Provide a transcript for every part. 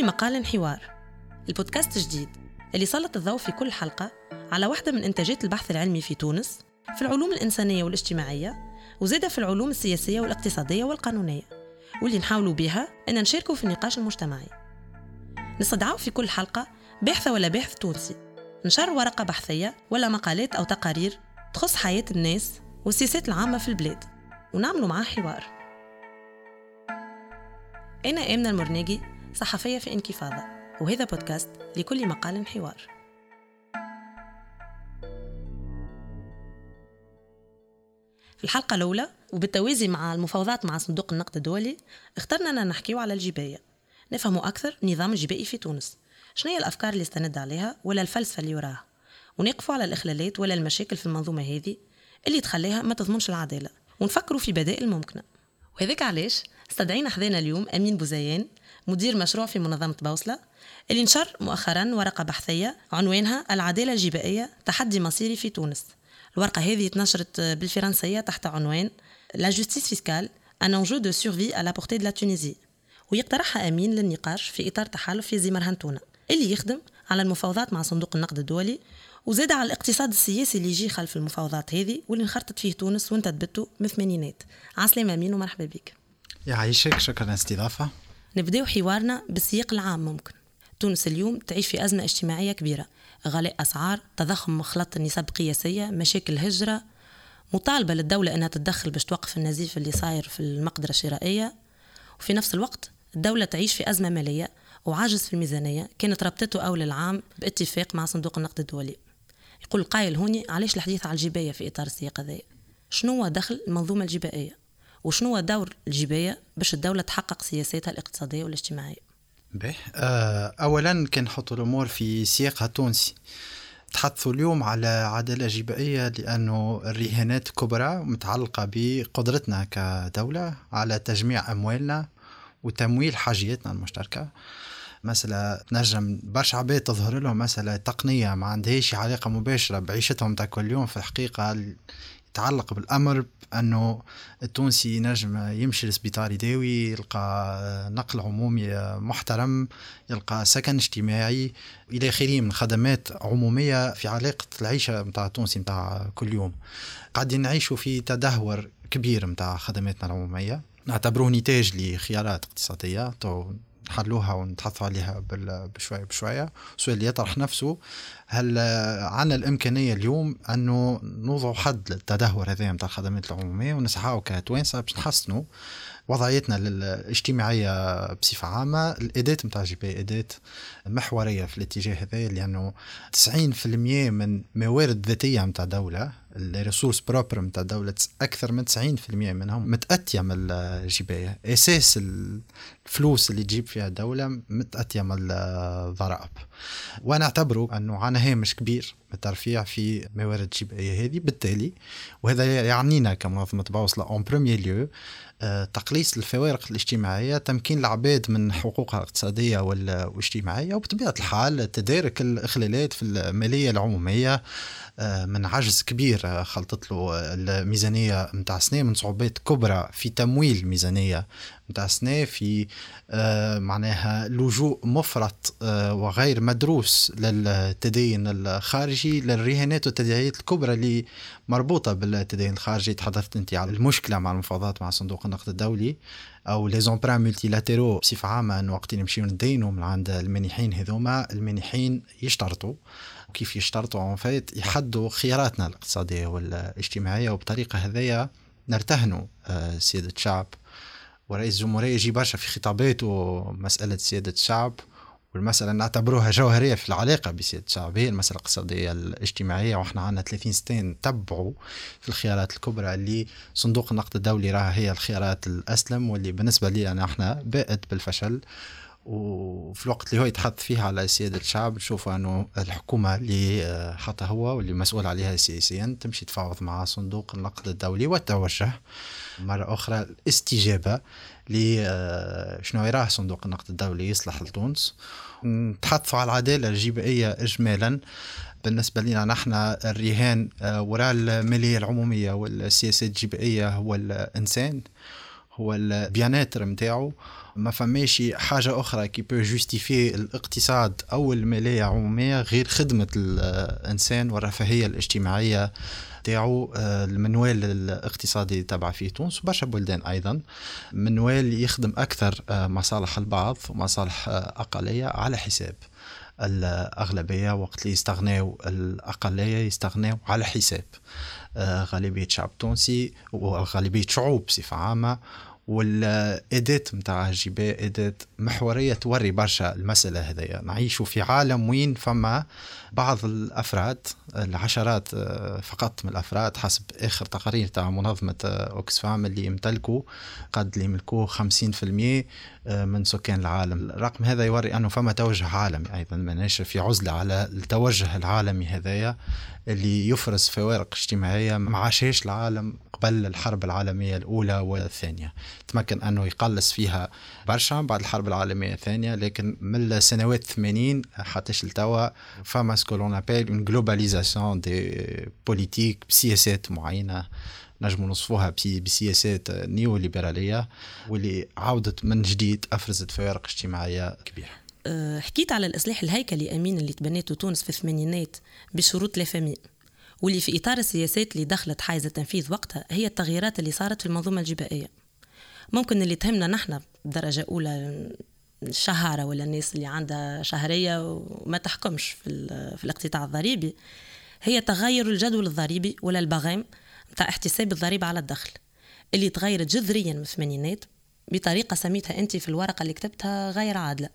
لكل مقال حوار البودكاست الجديد اللي سلط الضوء في كل حلقة على واحدة من إنتاجات البحث العلمي في تونس في العلوم الإنسانية والاجتماعية وزادة في العلوم السياسية والاقتصادية والقانونية. واللي نحاولوا بها أن نشاركوا في النقاش المجتمعي. نستدعوا في كل حلقة باحثة ولا باحث تونسي. نشر ورقة بحثية ولا مقالات أو تقارير تخص حياة الناس والسياسات العامة في البلاد. ونعملوا معاه حوار. أنا آمنة المرناجي صحفية في انكفاضة وهذا بودكاست لكل مقال حوار. في الحلقة الأولى وبالتوازي مع المفاوضات مع صندوق النقد الدولي اخترنا أن نحكيو على الجباية. نفهموا أكثر النظام الجبائي في تونس. شنو هي الأفكار اللي استند عليها ولا الفلسفة اللي وراها؟ ونقفوا على الإخلالات ولا المشاكل في المنظومة هذه اللي تخليها ما تضمنش العدالة. ونفكروا في بدائل ممكنة. وهذاك علاش استدعينا حذانا اليوم أمين بوزيان مدير مشروع في منظمة بوصلة. اللي نشر مؤخرا ورقة بحثية عنوانها العدالة الجبائية تحدي مصيري في تونس. الورقة هذه تنشرت بالفرنسية تحت عنوان la justice fiscale un enjeu de survie pour la Tunisie. ويقترحها أمين للنقاش في إطار تحالف في زمر هنتونة اللي يخدم على المفاوضات مع صندوق النقد الدولي وزاد على الاقتصاد السياسي اللي يجي خلف المفاوضات هذه واللي انخرطت فيه تونس وانت من الثمانينات. عسلامة أمين ومرحبا بك. يعيشك شكرا على الاستضافة نبداو حوارنا بالسياق العام ممكن. تونس اليوم تعيش في أزمة اجتماعية كبيرة. غلاء أسعار تضخم مخلط النسب قياسية مشاكل هجرة مطالبة للدولة أنها تتدخل باش توقف النزيف اللي صاير في المقدرة الشرائية. وفي نفس الوقت الدولة تعيش في أزمة مالية وعاجز في الميزانية كانت ربطته أول العام باتفاق مع صندوق النقد الدولي. يقول قايل هوني علاش الحديث على الجباية في إطار السياق هذا شنو هو دخل المنظومة الجبائية؟ وشنو دور الجباية باش الدولة تحقق سياساتها الاقتصادية والاجتماعية؟ به آه، اولا نحط الأمور في سياقها التونسي. تحدثوا اليوم على عدالة جبائية لأنه الرهانات كبرى متعلقة بقدرتنا كدولة على تجميع أموالنا وتمويل حاجياتنا المشتركة. مسألة تنجم برشا عباد تظهر لهم مسألة تقنية ما عندهاش علاقة مباشرة بعيشتهم تاع كل يوم. في الحقيقة يتعلق بالأمر انه التونسي ينجم يمشي للسبيطار يداوي يلقى نقل عمومي محترم يلقى سكن اجتماعي إلى آخره من خدمات عمومية في علاقة العيشة نتاع التونسي نتاع كل يوم. قاعدين نعيشوا في تدهور كبير نتاع خدماتنا العمومية. نعتبروه نتاج لخيارات اقتصادية نحلوها ونتحدثوا عليها بشويه بشوية. السؤال اللي يطرح نفسه هل عندنا الإمكانية اليوم انه نوضع حد للتدهور هذا نتاع الخدمات العمومية ونسعاو كتوانسة باش نحسنوا وضعيتنا الاجتماعية بصفة عامة الاداه نتاع الجباية اداه محورية في الاتجاه هذا لأنه 90% من موارد ذاتية نتاع دولة ال ressources propres نتاع الدولة أكثر من 90% منهم متأتية من الجباية. أساس الفلوس اللي تجيب فيها الدولة متأتية من الضرائب. ونعتبره أنه عنا هامش كبير بالترفيع في موارد الجباية هذه. بالتالي وهذا يعنينا كمنظمة بوصلة اون بروميي ليو تقليص الفوارق الاجتماعية تمكين العباد من حقوقها الاقتصادية والاجتماعية وبطبيعة الحال تدارك الإخلالات في المالية العمومية من عجز كبير خلطت له الميزانية متاع سنة من صعوبات كبرى في تمويل الميزانية متاع سنة في آه، معناها لجوء مفرط آه، وغير مدروس للتدين الخارجي للرهانات والتداعيات الكبرى اللي مربوطة بالتدين الخارجي. تحدثت أنت على المشكلة مع المفاوضات مع صندوق النقد الدولي أو les emprunts multilatéraux بصفة عامة وقت نمشيو ندينوا من عند المانحين هذوما المانحين يشترطوا وكيف يشترطوا en fait يحدوا خياراتنا الاقتصادية والاجتماعية. وبطريقة هذيا نرتهنوا آه، سياده الشعب. ورئيس الجمهورية يجي برشا في خطاباته مسألة سياده الشعب. والمسألة نعتبروها جوهرية في العلاقة بسيادة الشعب. هي المسألة الاقتصادية الاجتماعية. وإحنا عندنا 30 سنة نتبعوا في الخيارات الكبرى اللي صندوق النقد الدولي راها هي الخيارات الأسلم. واللي بالنسبة لي أنا إحنا باءت بالفشل. وفي الوقت اللي هو يتحدث فيها على سيادة الشعب نشوف أنه الحكومة اللي آه، حتى هو واللي مسؤول عليها سياسيا تمشي تفاوض مع صندوق النقد الدولي وتوجه مرة أخرى الاستجابة لشنو آه، يراه صندوق النقد الدولي يصلح لتونس. نتحدثوا على العدالة الجبائية إجمالا. بالنسبة لنا نحن الرهان آه، وراء المالية العمومية والسياسات الجبائية هو الإنسان هو ال bien-être نتاعو ما فماش حاجة أخرى qui peut justifier الاقتصاد أو المالية عمومية غير خدمة الإنسان والرفاهية الاجتماعية تاعو آه، المنوال الاقتصادي تبع في تونس وبرشا بلدان أيضا. منوال يخدم أكثر آه، مصالح البعض ومصالح آه، أقلية على حساب الأغلبية وقت اللي يستغناو الأقلية يستغناو على حساب غالبية شعب تونسي وغالبية شعوب بصفة عامة. والاداه نتاع الجباء اداه محورية توري برشا المسألة هذيا. نعيشوا في عالم وين فما بعض الأفراد العشرات آه، فقط من الأفراد حسب آخر تقارير تاع منظمة آه، أوكسفام اللي يمتلكوا قد اللي يملكوا 50% آه، من سكان العالم. الرقم هذا يوري أنه فما توجه عالمي أيضا ماناش في عزلة على التوجه العالمي هذايا اللي يفرز فوارق اجتماعية ما عاشهاش العالم. قبل الحرب العالمية الأولى والثانية. تمكن أنه يقلص فيها برشا بعد الحرب العالمية الثانية لكن من السنوات الثمانين حتى لتوا فما ce que l'on appelle une globalisation des politiques بسياسات معينة. نجموا نوصفوها بسياسات نيو ليبرالية واللي عودت من جديد أفرزت فوارق اجتماعية كبيرة. أه، حكيت على الإصلاح الهيكلي أمين اللي تبنيته تونس في الثمانينات بشروط لافامي واللي في إطار السياسات اللي دخلت حيز التنفيذ وقتها هي التغييرات اللي صارت في المنظومة الجبائية. ممكن اللي تهمنا نحن بدرجة أولى الشهرة ولا الناس اللي عندها شهرية وما تحكمش في, في الاقتطاع الضريبي هي تغير الجدول الضريبي ولا البغام متاع احتساب الضريبة على الدخل اللي تغيرت جذريا من الثمانينات بطريقة سميتها أنت في الورقة اللي كتبتها غير عادلة.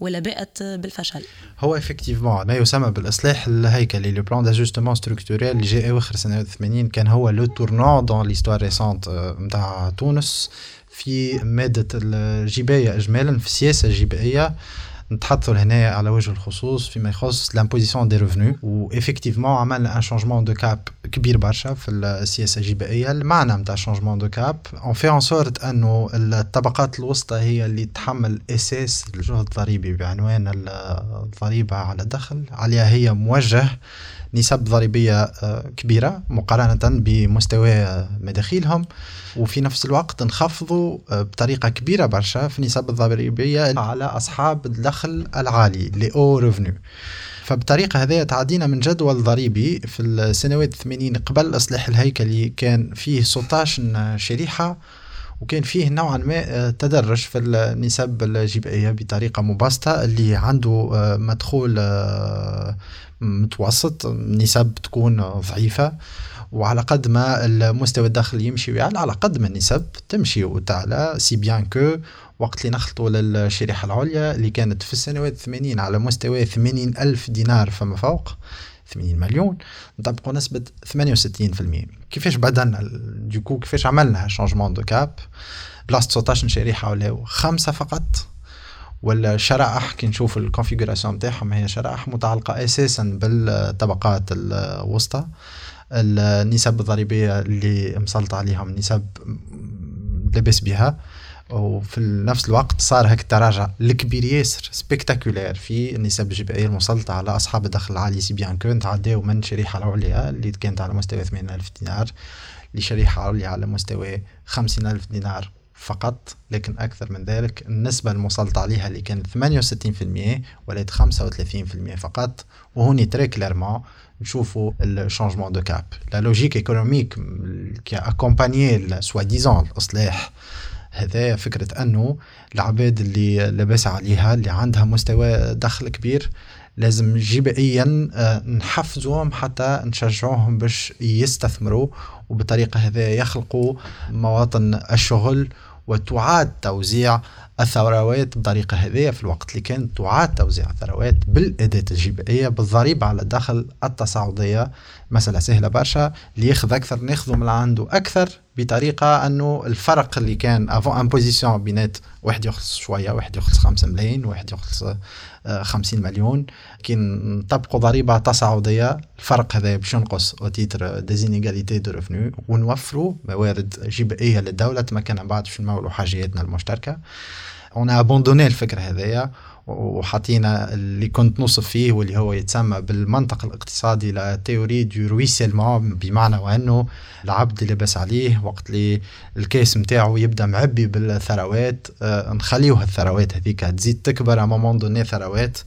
ولا باءت بالفشل؟ هو effectivement ما يسمى بالإصلاح الهيكلي le plan d'ajustement structurel اللي جاء اواخر سنوات 80 كان هو le tournant dans l'histoire récente نتاع تونس في مادة الجباية اجمالا في السياسة الجبائيه نتحدثوا هنا على وجه الخصوص فيما يخص l'imposition des revenus و effectivement عملنا un changement de cap كبير برشا في السياسة الجبائية. المعنى نتاع changement de cap on fait en sorte أنه الطبقات الوسطى هي اللي تحمل أساس الجهد الضريبي بعنوان الضريبة على الدخل. عليها هي موجه نسب ضريبية آه، كبيرة مقارنة بمستوى مداخيلهم. وفي نفس الوقت نخفضوا آه، بطريقة كبيرة برشا في النسب الضريبية على أصحاب الدخل العالي les hauts revenus فبطريقة هذه تعدينا من جدول ضريبي في السنوات الثمانين قبل الإصلاح الهيكلي كان فيه 16 شريحة وكان فيه نوعا ما آه، تدرج في النسب الجبائية بطريقة مبسطة اللي عنده آه، مدخول متوسط نسب تكون ضعيفة. وعلى قد ما المستوى الدخل يمشي ويعلى على قد ما النسب تمشي وتعلى سي بيان كو وقت اللي نخلطوا للشريحة العليا اللي كانت في السنوات الثمانين على مستوى ثمانين ألف دينار فما فوق 80 مليون نطبقوا نسبة 68% كيفاش بدلنا du coup كيفاش عملنا changement de cap بلاصة 19 شريحة ولاو خمسة فقط ولا الشرائح كي نشوف ال configuration نتاعهم هي شرائح متعلقة أساسا بالطبقات الوسطى. النسب الضريبية اللي مسلط عليهم نسب لاباس بها. وفي نفس الوقت صار هيك التراجع الكبير ياسر spectaculaire في النسب الجبائية المسلطة على أصحاب الدخل العالي si bien qu'on تعداو من شريحة العليا اللي كانت على مستوى 80 ألف دينار لشريحة عليا على مستوى 50 ألف دينار فقط لكن أكثر من ذلك النسبة المسلطة عليها اللي كانت 68% ولات 35% فقط وهوني très clairement نشوفوا ال changement de cap la logique économique qui accompagnait soi-disant الاصلاح هذا فكرة أنه العباد اللي لاباس عليها اللي عندها مستوى دخل كبير لازم جبائيا آه، نحفزوهم حتى نشجعوهم باش يستثمروا وبطريقة هذا يخلقوا مواطن الشغل وتعاد توزيع الثروات بطريقة هذه في الوقت اللي كان. تعاد توزيع الثروات بالأداة الجبائية بالضريبة على الدخل التصاعدية. مسألة سهلة برشا اللي ياخذ أكثر ناخذه من عنده أكثر. بطريقة أنه الفرق اللي كان avant imposition بينات واحد يخلص شوية واحد يخلص خمسة ملايين واحد يخلص آه، خمسين مليون. كي نطبقوا ضريبة تصاعدية. الفرق هذا باش ينقص au titre des inégalités de revenus ونوفروا موارد جبائية للدولة تمكن بعد باش نمولوا حاجياتنا المشتركة. on a abandonné الفكرة هذايا. وحطينا اللي كنت نوصف فيه واللي هو يتسمى بالمنطق الاقتصادي la théorie du ruissellement بمعنى وأنه العبد لاباس عليه وقت اللي الكيس نتاعو يبدأ معبي بالثروات آه نخليوها الثروات هذيك. تزيد تكبر à un moment donné ثروات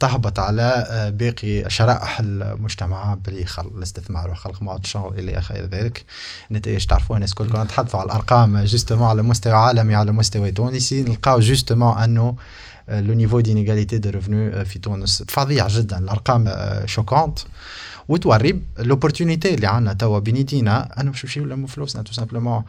تهبط على آه، باقي شرائح المجتمع خلق الاستثمار وخلق مواطن الشغل إلى آخر ذلك. نتائج تعرفوها الناس الكل كنا نتحدثوا على الأرقام justement على مستوى عالمي على مستوى تونسي. نلقاو justement أنه le niveau d'inégalité de revenus في تونس فظيع جدا الارقام choquantes و toute l'opportunité اللي عندنا توا بين يدينا انه باش نمشيو نلموا فلوسنا tout simplement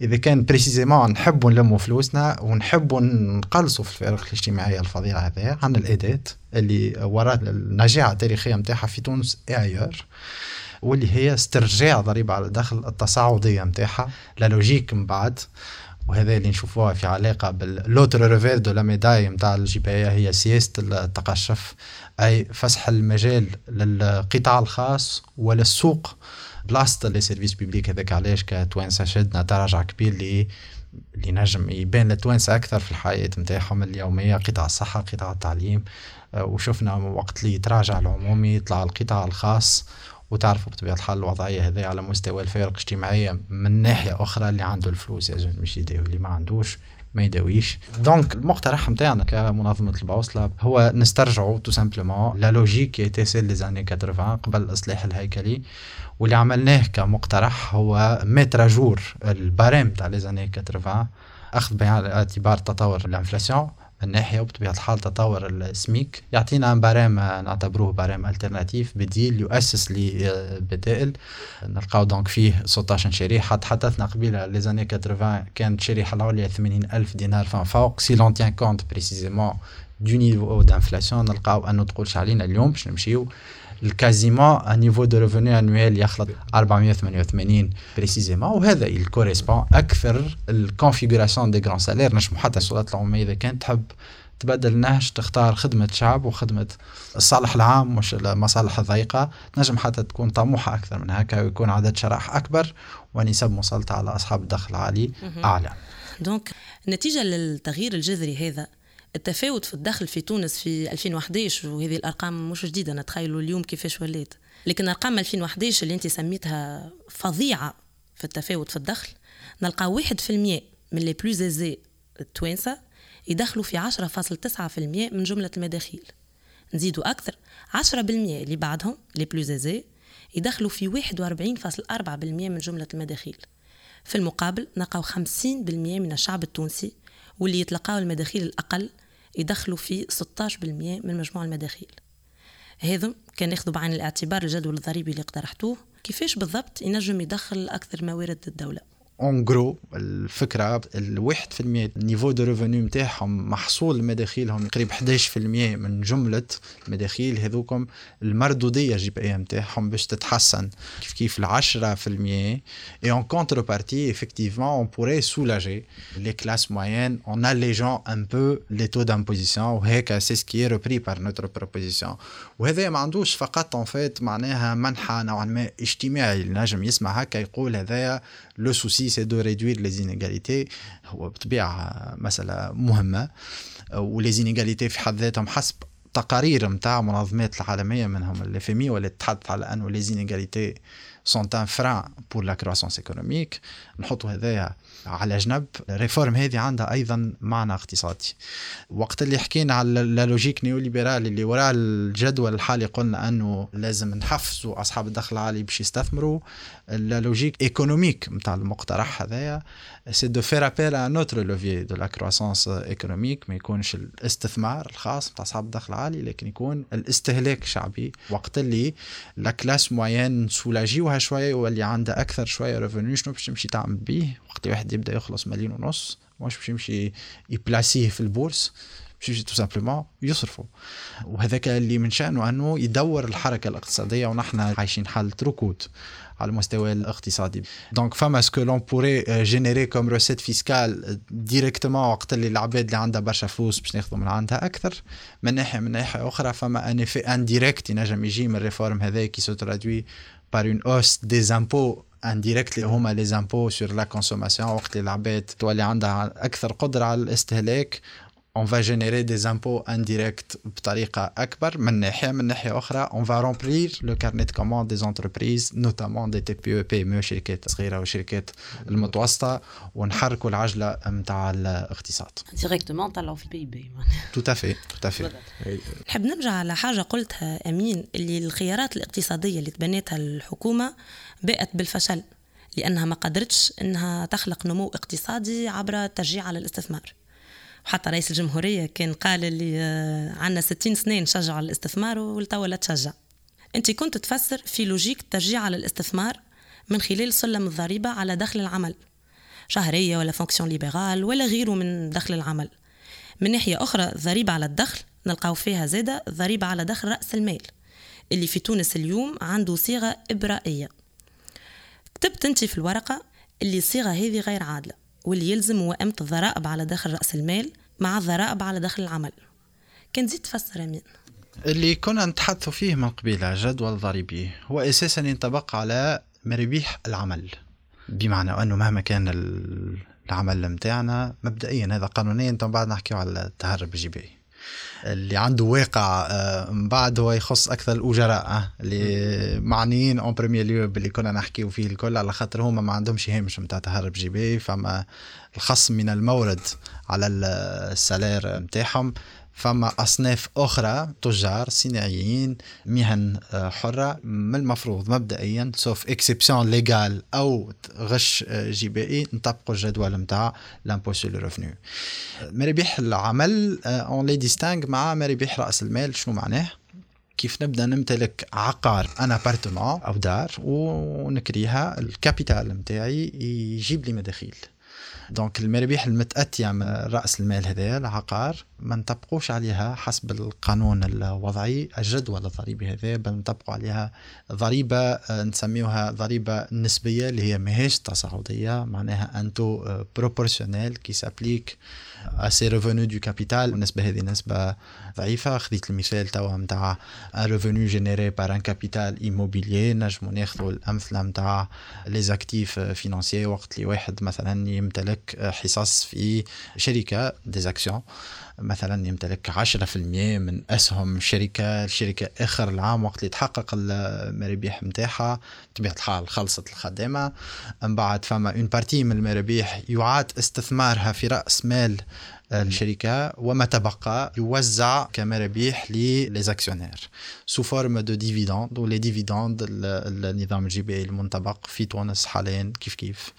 اذا كان précisément نحبوا نلموا فلوسنا ونحبوا نقلصوا في الفارق الاجتماعيه الفظيعه هذه عندنا الاداه اللي ورات النجاعه التاريخيه نتاعها في تونس ailleurs واللي هي استرجاع ضريبه على الدخل التصاعديه نتاعها la logique من بعد وهذا اللي نشوفوها في علاقة ب l'autre revers de la médaille نتاع الجبايه هي سياسه التقشف أي فسح المجال للقطاع الخاص وللسوق. بلاصة les services publics هذاك علاش كتوانسه شدنا تراجع كبير اللي اللي نجم يبان للتوانسه أكثر في الحياة نتاعهم اليومية قطاع الصحة قطاع التعليم. وشفنا وقت اللي يتراجع العمومي يطلع القطاع الخاص وتعرفوا بطبيعة الحال الوضعية هذه على مستوى الفارق الاجتماعية من ناحية أخرى اللي عنده الفلوس يجب مش يداوي اللي ما عندوش ما يداويش. donc المقترح نتاعنا كمنظمة البوصلة هو نسترجعوا tout simplement la logique qui était celle des années 80 قبل الاصلاح الهيكلي. واللي عملناه كمقترح هو mettre à jour ال barème تاع les années 80 أخذ بعين الاعتبار تطور ال inflation. من ناحية وبطبيعة الحال تطور السميك يعطينا barème نعتبروه barème alternatif بديل يؤسس لبدائل. نلقاو donc فيه 16 شريحة تحدثنا قبيلة les années 80 كانت الشريحه العليا 80 ألف دينار فما فوق. si l'on tient compte précisément du niveau d'inflation نلقاو انه تقولش علينا اليوم باش نمشيو. ال quasiment un niveau de revenu annuel يخلط 488 précisément وهذا اللي correspond أكثر ال configuration des grands salaires نجمو حتى السلطات العمومية إذا كانت تحب تبدل نهج تختار خدمة شعب وخدمة الصالح العام مش المصالح الضيقة. نجم حتى تكون طموحة أكثر من هكا ويكون عدد شرائح أكبر ونسب مسلطة على أصحاب الدخل العالي أعلى. donc نتيجة للتغيير الجذري هذا التفاوت في الدخل في تونس في 2011 وهذه الأرقام مش جديدة نتخيلوا اليوم كيفاش ولات لكن أرقام 2011 اللي أنت سميتها فظيعة في التفاوت في الدخل نلقى 1% من les plus aisés التوانسة يدخلوا في 10.9% من جملة المداخيل. نزيدوا أكثر 10% اللي بعدهم les plus aisés يدخلوا في 41.4% من جملة المداخيل. في المقابل نلقاو 50% من الشعب التونسي واللي يتلقاو المداخيل الأقل يدخلوا في 16% من مجموع المداخيل. هذا كان ياخذوا بعين الاعتبار الجدول الضريبي اللي اقترحتوه. كيفاش بالضبط ينجم يدخل أكثر موارد الدولة؟ en gros الفكرة الواحد في المية niveau de revenu نتاعهم محصول مداخيلهم قريب 11% من جملة المداخيل هذوكم. المردودية الجبائيه نتاعهم باش تتحسن. كيف كيف ال 10% et en contrepartie effectivement on pourrait soulager les classes moyennes en allégeant un peu les taux d'imposition. وهيك c'est ce qui est repris par notre proposition وهذا ما عندوش فقط en fait معناها منحى نوعا ما اجتماعي. نجم يسمع هكا يقول هذايا le souci c'est de réduire les inégalités هو بطبيعة مسألة مهمة. و les inégalités في حد ذاتهم حسب تقارير نتاع منظمات العالمية منهم ال FMI واللي تتحدث على أنه les inégalités sont un frein pour la croissance économique نحطوا هذايا على جنب. ال réforme هذه عندها أيضا معنى اقتصادي. وقت اللي حكينا على la logique néolibérale اللي وراء الجدول الحالي قلنا أنه لازم نحفزوا أصحاب الدخل العالي باش يستثمروا. la logique économique نتاع المقترح هذايا c'est de faire appel à un autre levier de la croissance économique ما يكونش الاستثمار الخاص نتاع اصحاب الدخل العالي لكن يكون الاستهلاك الشعبي. وقت اللي la classe moyenne نسولاجيوها شوية واللي عندها أكثر شوية revenu شنو باش تمشي تعمل بيه؟ وقت واحد يبدأ يخلص مليون ونص مش باش يمشي يبلاسيه في ال bourse؟ باش tout simplement يصرفوا. وهذاك اللي من شأنه أنه يدور الحركة الاقتصادية ونحن عايشين حالة ركود على المستوى الاقتصادي. donc فما ce que l'on pourrait générer comme recettes fiscales directement وقت اللي العباد اللي عندها برشا فلوس باش ناخذوا من عندها أكثر؟ من ناحيه من ناحية أخرى فما un effet indirect ينجم يجي من ال réforme هذا qui se traduit par une hausse des impôts indirects اللي هما les impôts sur la consommation وقت اللي العباد تولي عندها أكثر قدرة على الاستهلاك on va générer des impôts indirects بطريقة أكبر من ناحية من ناحية أخرى on va remplir le carnet de commande des entreprises notamment des TPE PME شركات صغيرة وشركات المتوسطة ونحركوا العجلة نتاع الاقتصاد. directement طلعوا في ال PIB tout à fait tout à fait. نحب نرجع على حاجة قلتها أمين اللي الخيارات الاقتصادية اللي تبنتها الحكومة باءت بالفشل لأنها ما قدرتش أنها تخلق نمو اقتصادي عبر التشجيع على الاستثمار. وحتى رئيس الجمهورية كان قال اللي آه، عندنا 60 سنة نشجع الاستثمار ولتوا لا تشجع. أنت كنت تفسر في logique التشجيع على الاستثمار من خلال سلم الضريبة على دخل العمل شهرية ولا fonction libérale ولا غيره من دخل العمل. من ناحية أخرى الضريبة على الدخل نلقاو فيها زادة الضريبة على دخل رأس المال اللي في تونس اليوم عنده صيغة إبرائية. كتبت انت في الورقة اللي الصيغة هذه غير عادلة. واللي يلزم موائمه الضرائب على دخل رأس المال مع الضرائب على دخل العمل. كان تزيد تفسر أمين. اللي كنا نتحدثوا فيه من قبيل جدول ضريبي. هو أساسا ينطبق على مرابيح العمل. بمعنى أنه مهما كان العمل متاعنا مبدئيا هذا قانونيا بعد نحكيو على التهرب الجبائي. اللي عنده واقع آه، من بعد هو يخص أكثر الأجراء آه، اللي معنيين en premier lieu باللي كنا نحكيو فيه الكل على خاطر هما ما عندهمش هامش نتاع تهرب جبائي فما الخصم من المورد على ال salaire نتاعهم فما أصناف أخرى تجار صناعيين مهن آه، حرة من المفروض مبدئيا sauf exception légale أو غش آه، جبائي نطبقوا الجدول نتاع l'impôt sur le revenu مربح العمل on les distingue مع مربح رأس المال شنو معناه؟ كيف نبدأ نمتلك عقار un appartement أو دار ونكريها ال capital نتاعي يجيب لي مداخيل. donc المرابح المتأتية من رأس المال هذا العقار ما نطبقوش عليها حسب القانون الوضعي الجدول الضريبي هذا بل نطبقوا عليها ضريبة آه، نسميوها ضريبة نسبية اللي هي ماهيش تصاعدية معناها أنتو proportionnelle qui s'applique ces revenus de capital النسبة هذه نسبة ضعيفة خذيت المثال توا نتاع un revenu généré par un capital immobilier نجمو ناخذوا الأمثلة نتاع les actifs financiers وقت اللي واحد مثلا يمتلك حصص في شركة des actions مثلا يمتلك 10% من أسهم شركة الشركة آخر العام وقت اللي تحقق المرابح نتاعها بطبيعه الحال خلصت الخدامه من بعد فما une partie من المرابح يعاد استثمارها في رأس مال الشركة وما تبقى يوزع كمرابيح لل actionnaires sous forme de dividendes و les dividendes النظام الجبائي المنطبق في تونس حاليا كيف كيف.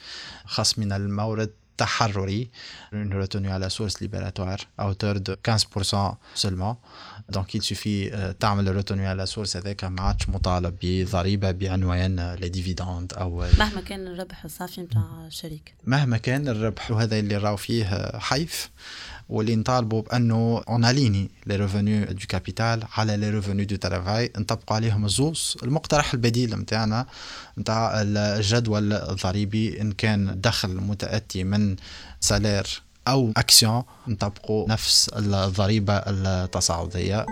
خصم من المورد تحرري une retenue à la source libératoire à hauteur de 15% seulement. Donc il suffit تعمل retenue à la source هذاك ما عادش مطالب بضريبه بعنوان les dividendes أو مهما كان الربح الصافي نتاع الشركة مهما كان الربح وهذا اللي راهو فيه حيف. واللي نطالبوا بأنه on aligne les revenus du capital على les revenus du travail. نطبقوا عليهم الزوز المقترح البديل نتاعنا نتاع الجدول الضريبي إن كان دخل متأتي من salaire أو أكسيون نطبقوا نفس الضريبة التصاعدية.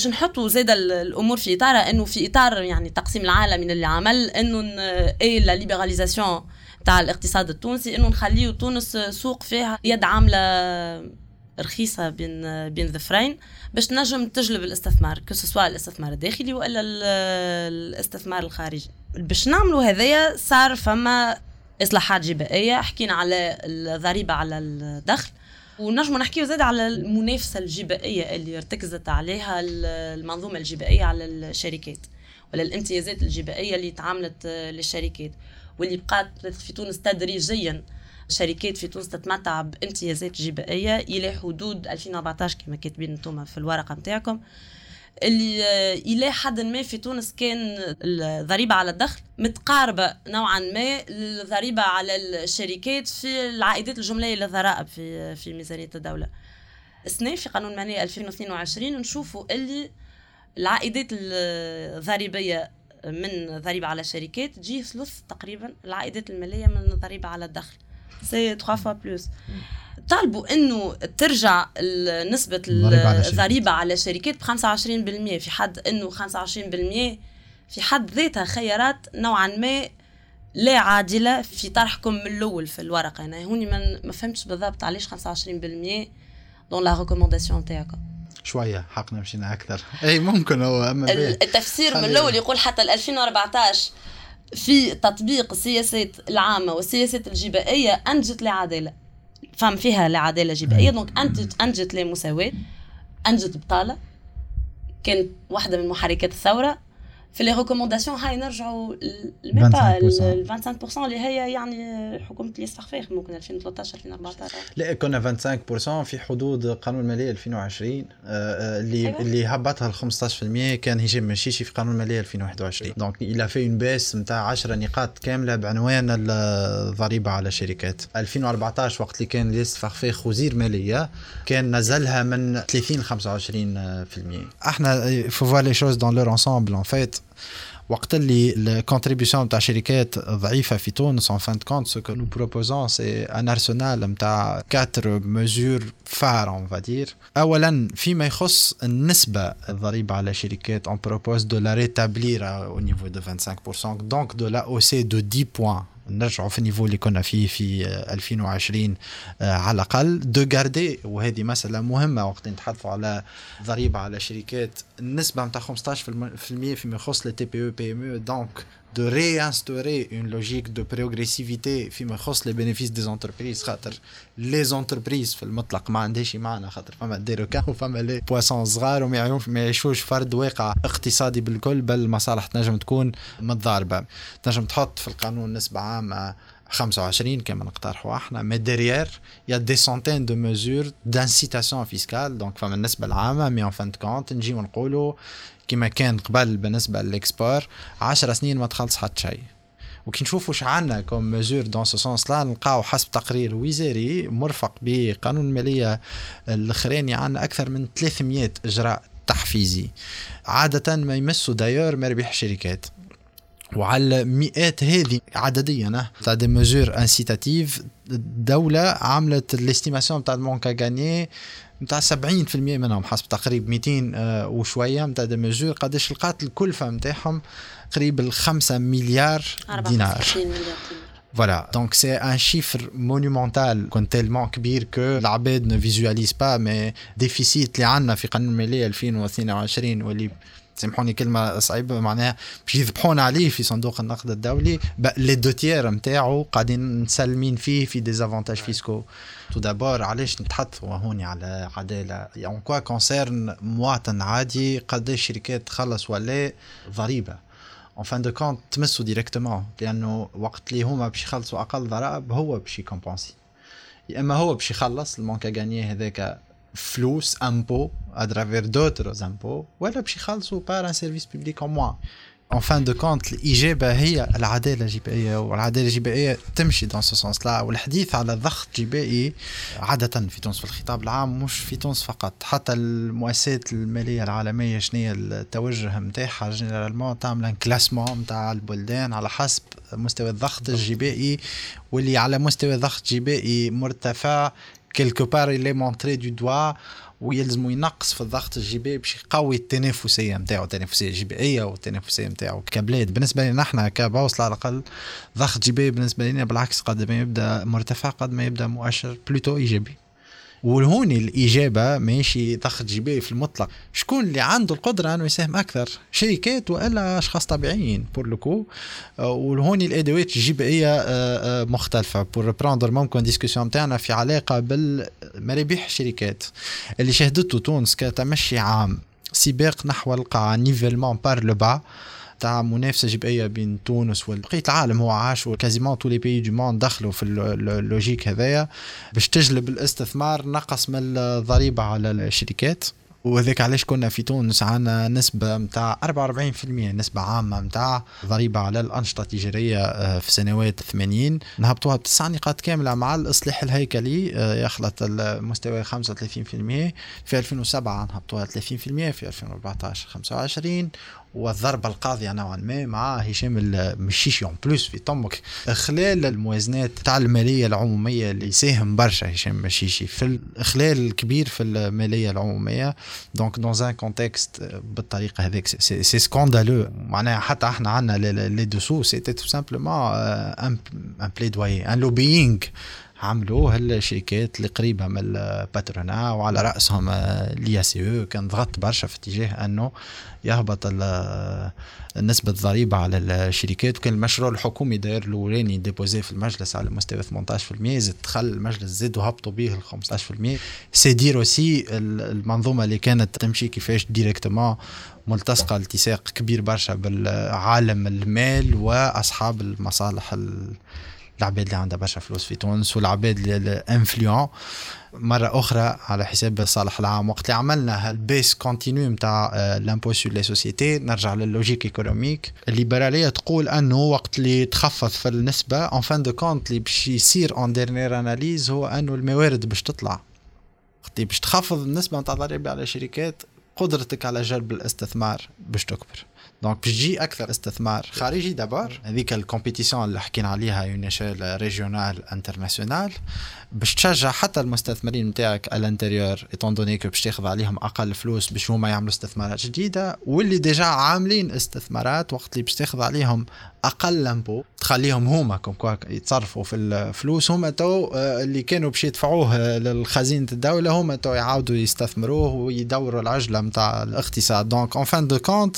باش نحطوا زاد الأمور في إطار إنه في إطار يعني التقسيم العالمي اللي عمل إنه et la libéralisation تاع الاقتصاد التونسي إنه نخليو تونس سوق فيها يد عاملة رخيصة بين بين ظفرين باش تنجم تجلب الاستثمار que ce soit الاستثمار الداخلي وإلا الاستثمار الخارجي. باش نعملوا هذايا صار فما إصلاحات جبائية حكينا على الضريبة على الدخل ونجم نحكيو زاد على المنافسة الجبائية اللي ارتكزت عليها المنظومة الجبائية على الشركات ولا الامتيازات الجبائية اللي تعاملت للشركات. واللي بقات في تونس تدريجيا شركات في تونس تتمتع بامتيازات جبائية إلى حدود 2014 كما كاتبين أنتم في الورقة نتاعكم. اللي إلى حد ما في تونس كان الضريبة على الدخل متقاربة نوعا ما للضريبه على الشركات في العائدات الجملية للضرائب في في ميزانية الدولة. السنة في قانون المالية 2022 نشوفوا اللي العائدات الضريبية من ضريبة على الشركات تجي ثلث تقريبا العائدات المالية من الضريبه على الدخل. سي 3 فوا بلوس طالبوا إنه ترجع نسبة الضريبة على الشركات ب 25% في حد إنه 25% في حد ذاتها خيارات نوعا ما لا عادلة في طرحكم من الأول في الورقة أنا هوني ما فهمتش بالضبط علاش 25% دون لا ريكومونداسيون تاعكم شوية حقنا مشينا أكثر. إي ممكن هو أما التفسير من الأول يقول حتى 2014 في تطبيق السياسات العامة والسياسات الجبائية أنجت العداله فهم فيها العداله الجبائيه دونك انتج انجت لمساواه انجت بطالة. كانت واحدة من محركات الثورة. في لي ريكومونداسيون هاي نرجعوا ال 25% اللي هي يعني حكومة إلياس الفخفاخ ممكن 2013 2014 لا كنا 25% في حدود قانون الماليه 2020 آه، آه، اللي أيوة. اللي هبطها ل 15% كان هشام مشيشي في قانون الماليه 2021 donc il y a eu une baisse نتاع 10 نقاط كاملة بعنوان الضريبه على الشركات. 2014 وقت اللي كان إلياس الفخفاخ وزير مالية كان نزلها من 30 ل 25% إحنا faut voir les choses dans leur ensemble en fait وقت اللي ال contribution تاع شركات ضعيفة في تونس en fin de compte ce que nous proposons c'est un arsenal نتاع 4 mesures phares on va dire اولا فيما يخص النسبة الضريبة على شركات on propose de la rétablir au niveau de 25% donc de la hausser de 10 points نرجعوا في ال niveau اللي كنا فيه في 2020 آه، على الأقل. de garder وهذه مسألة مهمة وقت نتحدثوا على ضريبة على شركات النسبة نتاع 15% فيما يخص les TPE ou PME donc de réinstaurer une logique de progressivité فيما يخص les bénéfices des entreprises. خاطر les entreprises في المطلق ما عندهاش معنى خاطر فما des requins وفما les poissons صغار وما يعيشوش فرد واقع اقتصادي بالكل بل المصالح تنجم تكون متضاربة. تنجم تحط في القانون نسبة عامة 25 كما نقترحوا إحنا mais derrière y a des centaines de mesures d'incitation fiscale donc فما النسبة العامة mais en fin de compte نجيو نقولوا كما كان قبل بالنسبة لل export 10 سنين ما تخلص حتى شيء وكي نشوفوا عندنا comme mesures dans ce sens-là نلقاو حسب تقرير وزاري مرفق بقانون المالية الاخراني عندنا أكثر من 300 إجراء تحفيزي. عادة ما يمسوا d'ailleurs مربح الشركات. وعلى المئات هذه عدديا تاع des mesures incitatives الدولة عملت ال estimation تاع ال manque à gagner نتاع 70% منهم حسب تقريب 200 آه، وشوية نتاع des mesures. قداش لقات الكلفه نتاعهم قريب ال 5 مليار دينار. donc c'est un chiffre monumental qu'on tellement كبير que العباد ne visualisent pas mais déficit اللي عندنا في قانون الماليه 2022 واللي سامحوني كلمة صعيبة معناها باش يذبحونا عليه في صندوق النقد الدولي les deux tiers نتاعو قاعدين مسلمين فيه في des avantages fiscaux tout d'abord علاش نتحدثوا هوني على عدالة؟ يعني quoi concerne مواطن عادي قداش الشركات تخلص ولا ضريبة؟ en fin de compte تمسوا directement لأنه وقت اللي هما باش يخلصوا أقل ضرائب هو باش ي compenser. يا إما هو باش يخلص ال manque à gagner هذاك فلوس impôt à travers d'autres impôts ولا باش يخلصوا par un service public en moins en fin de compte الاجابه هي العدالة الجبائية والعدالة الجبائية تمشي dans ce sens-là والحديث على الضغط الجبائي عادة في تونس في الخطاب العام مش في تونس فقط. حتى المؤسسات المالية العالمية شنو التوجه نتاعها généralement تعمل classement نتاع البلدان على حسب مستوى الضغط الجبائي. واللي على مستوى ضغط جبائي مرتفع quelque part il est montré du doigt ويلزمو ينقص في الضغط الجبائي باش يقوي التنافسية نتاعو التنافسية الجبائية والتنافسية نتاعو كبلاد. بالنسبة لنا إحنا كبوصله على الأقل ضغط جبائي بالنسبة لنا بالعكس قد ما يبدأ مرتفع قد ما يبدأ مؤشر plutôt إيجابي. وهوني الإجابة ماشي ضغط جبائي في المطلق. شكون اللي عنده القدرة إنه يساهم أكثر؟ شركات وإلا أشخاص طبيعيين pour le coup وهوني الأدوات الجبائيه آه، مختلفة. pour prendre ممكن discussion نتاعنا في علاقة بالمرابح الشركات اللي شهدته تونس كتمشي عام. سباق نحو القاع nivellement par le bas تاع منافسة جبائية بين تونس وبقيه العالم هو عاش و quasiment tous les pays du monde دخلوا في ال logique هذايا باش تجلب الاستثمار نقص من الضريبة على الشركات. وهذاك علاش كنا في تونس عندنا نسبة متاع 44% نسبة عامة متاع ضريبة على الأنشطة التجارية آه، في سنوات 80 نهبطوها بتسع نقاط كاملة مع الإصلاح الهيكلي آه، يخلط المستوى 35% في 2007 نهبطوها 30% في 2014 25 والضربة القاضية نوعا ما مع هشام المشيشي en plus في طمك. خلال الموازنات تاع المالية العمومية اللي يساهم برشا هشام المشيشي في الاخلال الكبير في المالية العمومية. donc dans un contexte بالطريقة هذيك c'est scandaleux معناها حتى إحنا عندنا les dessous c'était tout simplement un plaidoyer un lobbying عملوه الشركات اللي قريبة من ال patronat وعلى رأسهم لي سي أو. كان ضغط برشا في اتجاه أنه يهبط نسبة الضريبة على الشركات. وكان المشروع الحكومي داير الأولاني déposé في المجلس على مستوى 18% زاد دخل المجلس زاد وهبطوا به ال 15% c'est dire aussi المنظومة اللي كانت تمشي كيفاش directement ملتصقة التصاق كبير برشا بالعالم المال وأصحاب المصالح العباد اللي عندها برشا فلوس في تونس والعباد ال influence مرة أخرى على حساب صالح العام وقت اللي عملنا هال baisse continue نتاع l'impôt sur les sociétés نرجع لل logique économique الليبرالية تقول أنه وقت اللي تخفض في النسبة en fin de compte اللي باش يصير en dernière analyse هو أنه الموارد باش تطلع. وقت اللي باش تخفض النسبة نتاع الضريبة على الشركات قدرتك على جلب الاستثمار باش تكبر. donc باش تجي أكثر استثمار خارجي d'abord هذيك ال compétition اللي حكينا عليها en échelle régionale internationale باش تشجع حتى المستثمرين نتاعك à l'intérieur étant donné que باش تاخذ عليهم أقل فلوس باش هما يعملوا استثمارات جديده واللي déjà عاملين استثمارات وقت اللي باش تاخذ عليهم أقل l'impôt تخليهم هما comme quoi يتصرفوا في الفلوس هما تو اللي كانوا باش يدفعوه للخزينه الدولة هما تو يعاودوا يستثمروه ويدوروا العجله نتاع الاقتصاد donc en fin de compte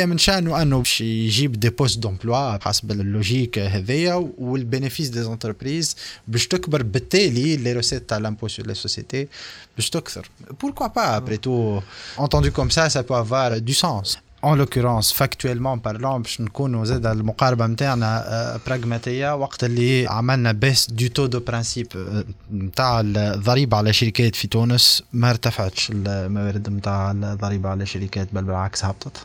هذايا من شأنه أنه باش يجيب des postes d'emploi حسب ال logique هذايا وال bénéfices des entreprises باش تكبر بالتالي les recettes تاع l'impôt sur les sociétés باش تكثر. pourquoi pas après tout entendu comme ça ça peut avoir du sens. En l'occurrence factuellement parlant باش نكونوا زاد المقاربة نتاعنا براغماتيه وقت اللي عملنا baisse du taux de principe نتاع الضريبة على شركات في تونس ما ارتفعتش الموارد نتاع الضريبة على شركات بل بالعكس هبطت.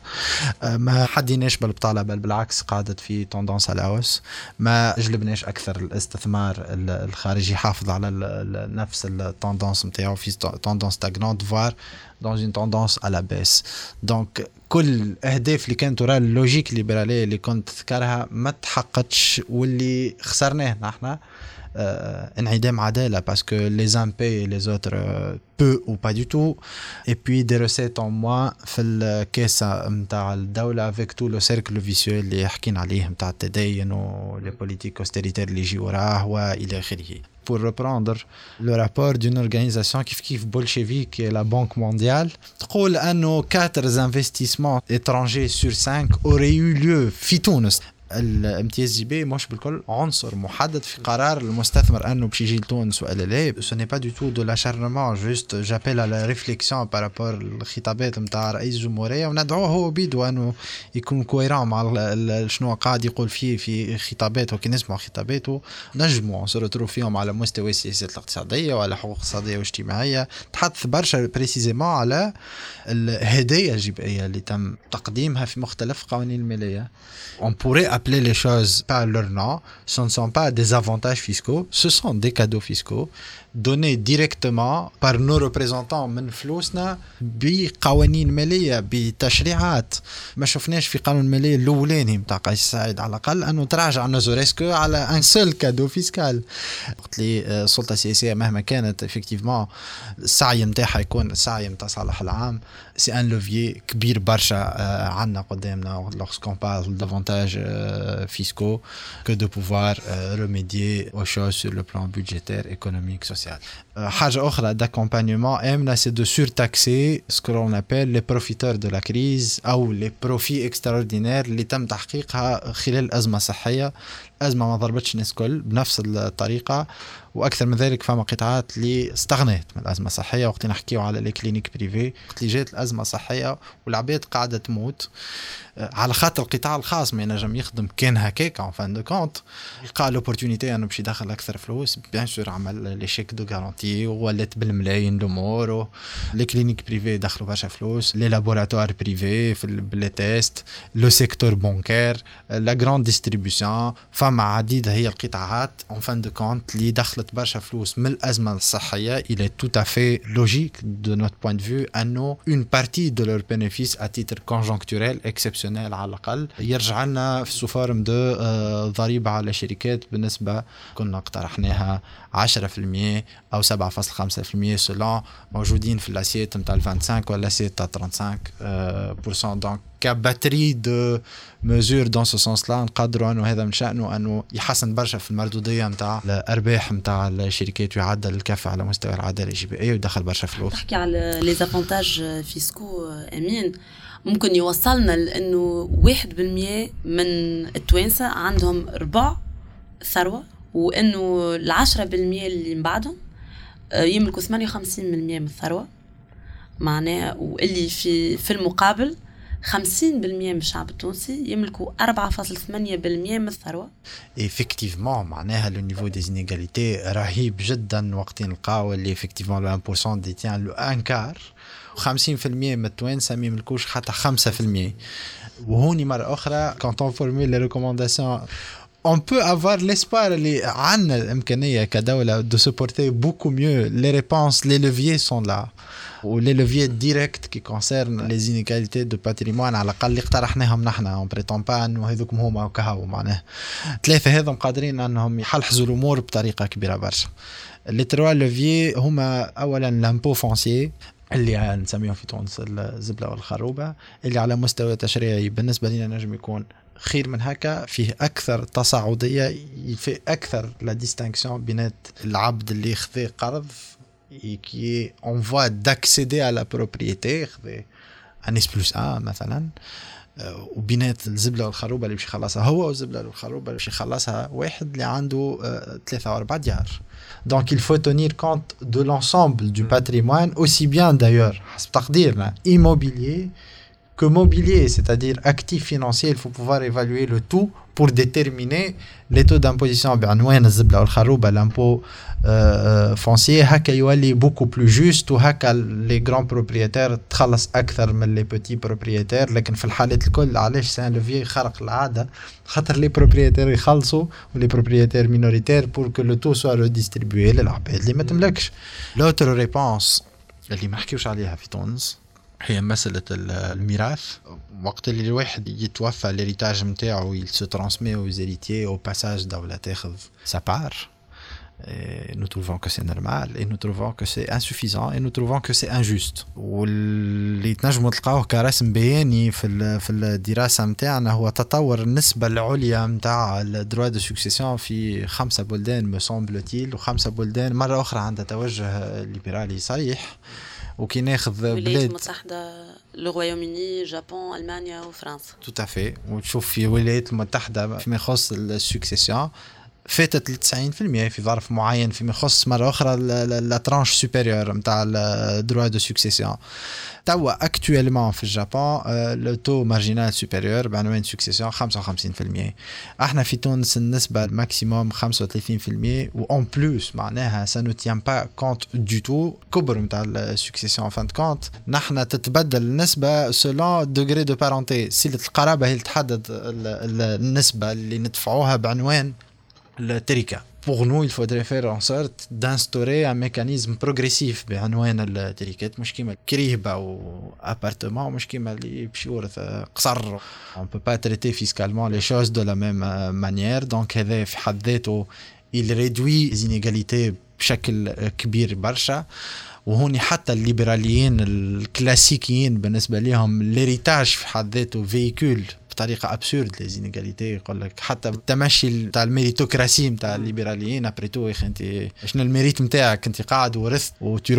ما حديناش بالبطاله بل بالعكس قعدت في tendance à la hausse. ما جلبناش أكثر الاستثمار الخارجي حافظ على نفس ال tendance نتاعو في tendance stagnante voire dans une tendance à la baisse. donc كل الاهداف اللي كانت وراء ال logique الليبراليه اللي كنت تذكرها ما تحققتش واللي خسرناه نحن. انعدام عداله parce que les uns payent les autres euh, peu ou pas du tout et puis des recettes en moins في الكاسه نتاع الدوله avec tout le cercle vicieux اللي حكينا عليه نتاع التدين ولي بوليتيك اوستيريتير اللي يجي وراه والى اخره pour reprendre le rapport d'une organisation qui kif bolchevique qui est la Banque mondiale تقول انه 4 investissements étrangers sur 5 auraient eu lieu في تونس الامتياز بي مش بالكل عنصر محدد في قرار المستثمر أنه باش يجي لتونس وإلا لا. ce n'est pas du tout de l'acharnement juste j'appelle à la réflexion par rapport الخطابات نتاع رئيس الجمهورية. وندعوه هو بيدو أنه يكون cohérent مع شنو قاعد يقول فيه في خطاباته كي نسمع خطاباته. نجموا نصروا فيهم على مستوى السياسات الاقتصادية وعلى حقوق اقتصادية واجتماعية. تحدث برشا précisément على الهدايا الجبائية اللي تم تقديمها في مختلف قوانين المالية. On pourrait appeler les choses par leur nom. Ce ne sont pas des avantages fiscaux, ce sont des cadeaux fiscaux donnés directement par nos représentants من فلوسنا بقوانين ماليه بتشريعات ما شفناش في قانون الماليه الاولاني نتاع قيس سعيد على الاقل انه تراجع ne serait-ce que على un seul cadeau fiscal وقت اللي السلطه السياسيه مهما كانت effectivement السعي نتاعها يكون السعي نتاع صالح العام c'est un levier كبير برشا عندنا قدامنا lorsqu'on parle d'avantages fiscaux que de pouvoir remédier aux choses sur le plan budgétaire, économique, social. حاجة أخرى d'accompagnement امنا c'est de surtaxer ce que l'on appelle les profiteurs de la crise أو les profits extraordinaires اللي تم تحقيقها خلال الأزمة الصحية الأزمة ما ضربتش الناس الكل بنفس الطريقة وأكثر من ذلك فما قطاعات اللي استغنت من الأزمة الصحية. وقت نحكيو على les cliniques privées وقت اللي جات الأزمة الصحية والعباد قاعدة تموت على خاطر القطاع الخاص ما ينجم يخدم. كان هكاك en fin de compte لقى l'opportunité أنه باش يدخل أكثر فلوس. bien sûr عمل les chèques de garantie ولات بالملايين الأمور les cliniques privées دخلوا برشا فلوس. les laboratoires privés في les tests. le secteur bancaire. la grande distribution فما عديد هي القطاعات en fin de compte اللي دخلت برشا فلوس من الأزمة الصحية. À fait logique de notre point de vue أنه une partie de leur bénéfice à titre conjoncturel exceptionnel على الأقل يرجع لنا sous forme de ضريبة على الشركات بالنسبة كنا اقترحناها 10% أو 7.5% selon موجودين في ال assiette نتاع 25 ولا ال assiette تاع 35% دونك كباتري دو مزور دون سو سونس لا نقدروا انه هذا من شانه انه يحسن برشا في المردودية نتاع الأرباح نتاع الشركات ويعدل الكفه على مستوى العدالة الاجتماعيه ويدخل برشا فلوس. تحكي على les avantages fiscaux امين ممكن يوصلنا لأنه 1% من التوانسة عندهم ربع ثروة وإنه ال 10% اللي من بعدهم آه، يملكوا 58% من الثروة معناها واللي في في المقابل 50% من الشعب التونسي يملكوا 4.8% من الثروة. effectivement معناها le niveau des inégalités رهيب جدا وقت نلقاو اللي effectivement le 1% détient le un quart 50% من التوانسة ما يملكوش حتى 5% وهوني مرة أخرى quand on formule les recommandations on peut avoir l'espoir اللي عندنا الإمكانية كدولة de supporter beaucoup mieux. Les réponses les leviers sont là. و les leviers directs qui concernent les inégalités de patrimoine على الاقل اللي اقترحناهم نحن on prétend pas انه هذوكم هما وكهو معناه ثلاثة هذم قادرين انهم يحلحلوا الأمور بطريقه كبيره برشا les trois leviers هما اولا l'impôt foncier اللي نسميهم في تونس الزبلة والخروبة اللي على مستوى تشريعي بالنسبة لنا نجم يكون خير من هكا فيه أكثر تصاعدية في أكثر لا ديستانكسيون بين العبد اللي خذ قرض en voie d'accéder à la propriété un S plus 1 مثلا وبينات الزبلة والخروبة اللي باش يخلصها هو والزبلة والخروبة اللي باش يخلصها واحد اللي عنده ثلاثة أو أربع ديار. Donc il faut tenir compte de l'ensemble du patrimoine, aussi bien d'ailleurs, immobilier que mobilier, c'est-à-dire actif financier, il faut pouvoir évaluer le tout pour déterminer les taux d'imposition. L'impôt euh, foncier est beaucoup plus juste ou les grands propriétaires تخلص أكثر من les petits propriétaires لكن في الحالات الكل علاش c'est un levier خارق العادة خاطر les propriétaires يخلصوا و les propriétaires minoritaires pour que le taux soit redistribué للعباد اللي ما تملكش. L'autre réponse اللي ما حكيوش عليها في تونس هي مسألة الميراث. وقت اللي الواحد يتوفى l'héritage نتاعو il se transmet aux héritiers au passage دولة تاخذ sa part nous trouvons que c'est normal et nous trouvons que c'est insuffisant et nous trouvons que c'est واللي تنجموا تلقاوه كرسم بياني في في الدراسة نتاعنا هو تطور النسبة العليا نتاع ال droits de succession في خمسة بلدان me semble-t-il وخمسة بلدان مرة أخرى عندها توجه ليبرالي صريح. وكي ناخذ بلاد. الولايات المتحدة le Royaume-Uni Japon المانيا وفرنسا tout à fait وتشوف في الولايات المتحدة فيما يخص ال succession فاتت ل 90% في ظرف معين فيما يخص مرة أخرى la tranche supérieure نتاع ال droits de succession توا actuellement في ال Japon le taux marginal supérieur بعنوان succession 55% إحنا في تونس النسبة ال maximum 35% و en plus معناها ça ne tient pas compte du tout كبر نتاع ال succession fin de compte؟ نحن تتبدل النسبة selon degré de parenté صلة القرابة هي اللي تحدد النسبة اللي ندفعوها بعنوان التركه pour nous il faudrait faire en sorte d'instaurer un mécanisme progressif. بعنوان التركات مش كيما كريهبة أو appartement مش كيما اللي يمشي يورث قصر. On peut pas traiter fiscalement les choses de la même manière. Donc هذا في حد ذاته il les inégalités بشكل كبير برشا. وهوني حتى الليبراليين الكلاسيكيين بالنسبة لهم l'héritage في حد ذاته véhicule بطريقة absurde les inégalités يقول لك حتى التمشي تاع ال méritocratie نتاع الليبراليين après tout يا أخي أنت شنو ال mérite نتاعك أنت قاعد ورثت وتي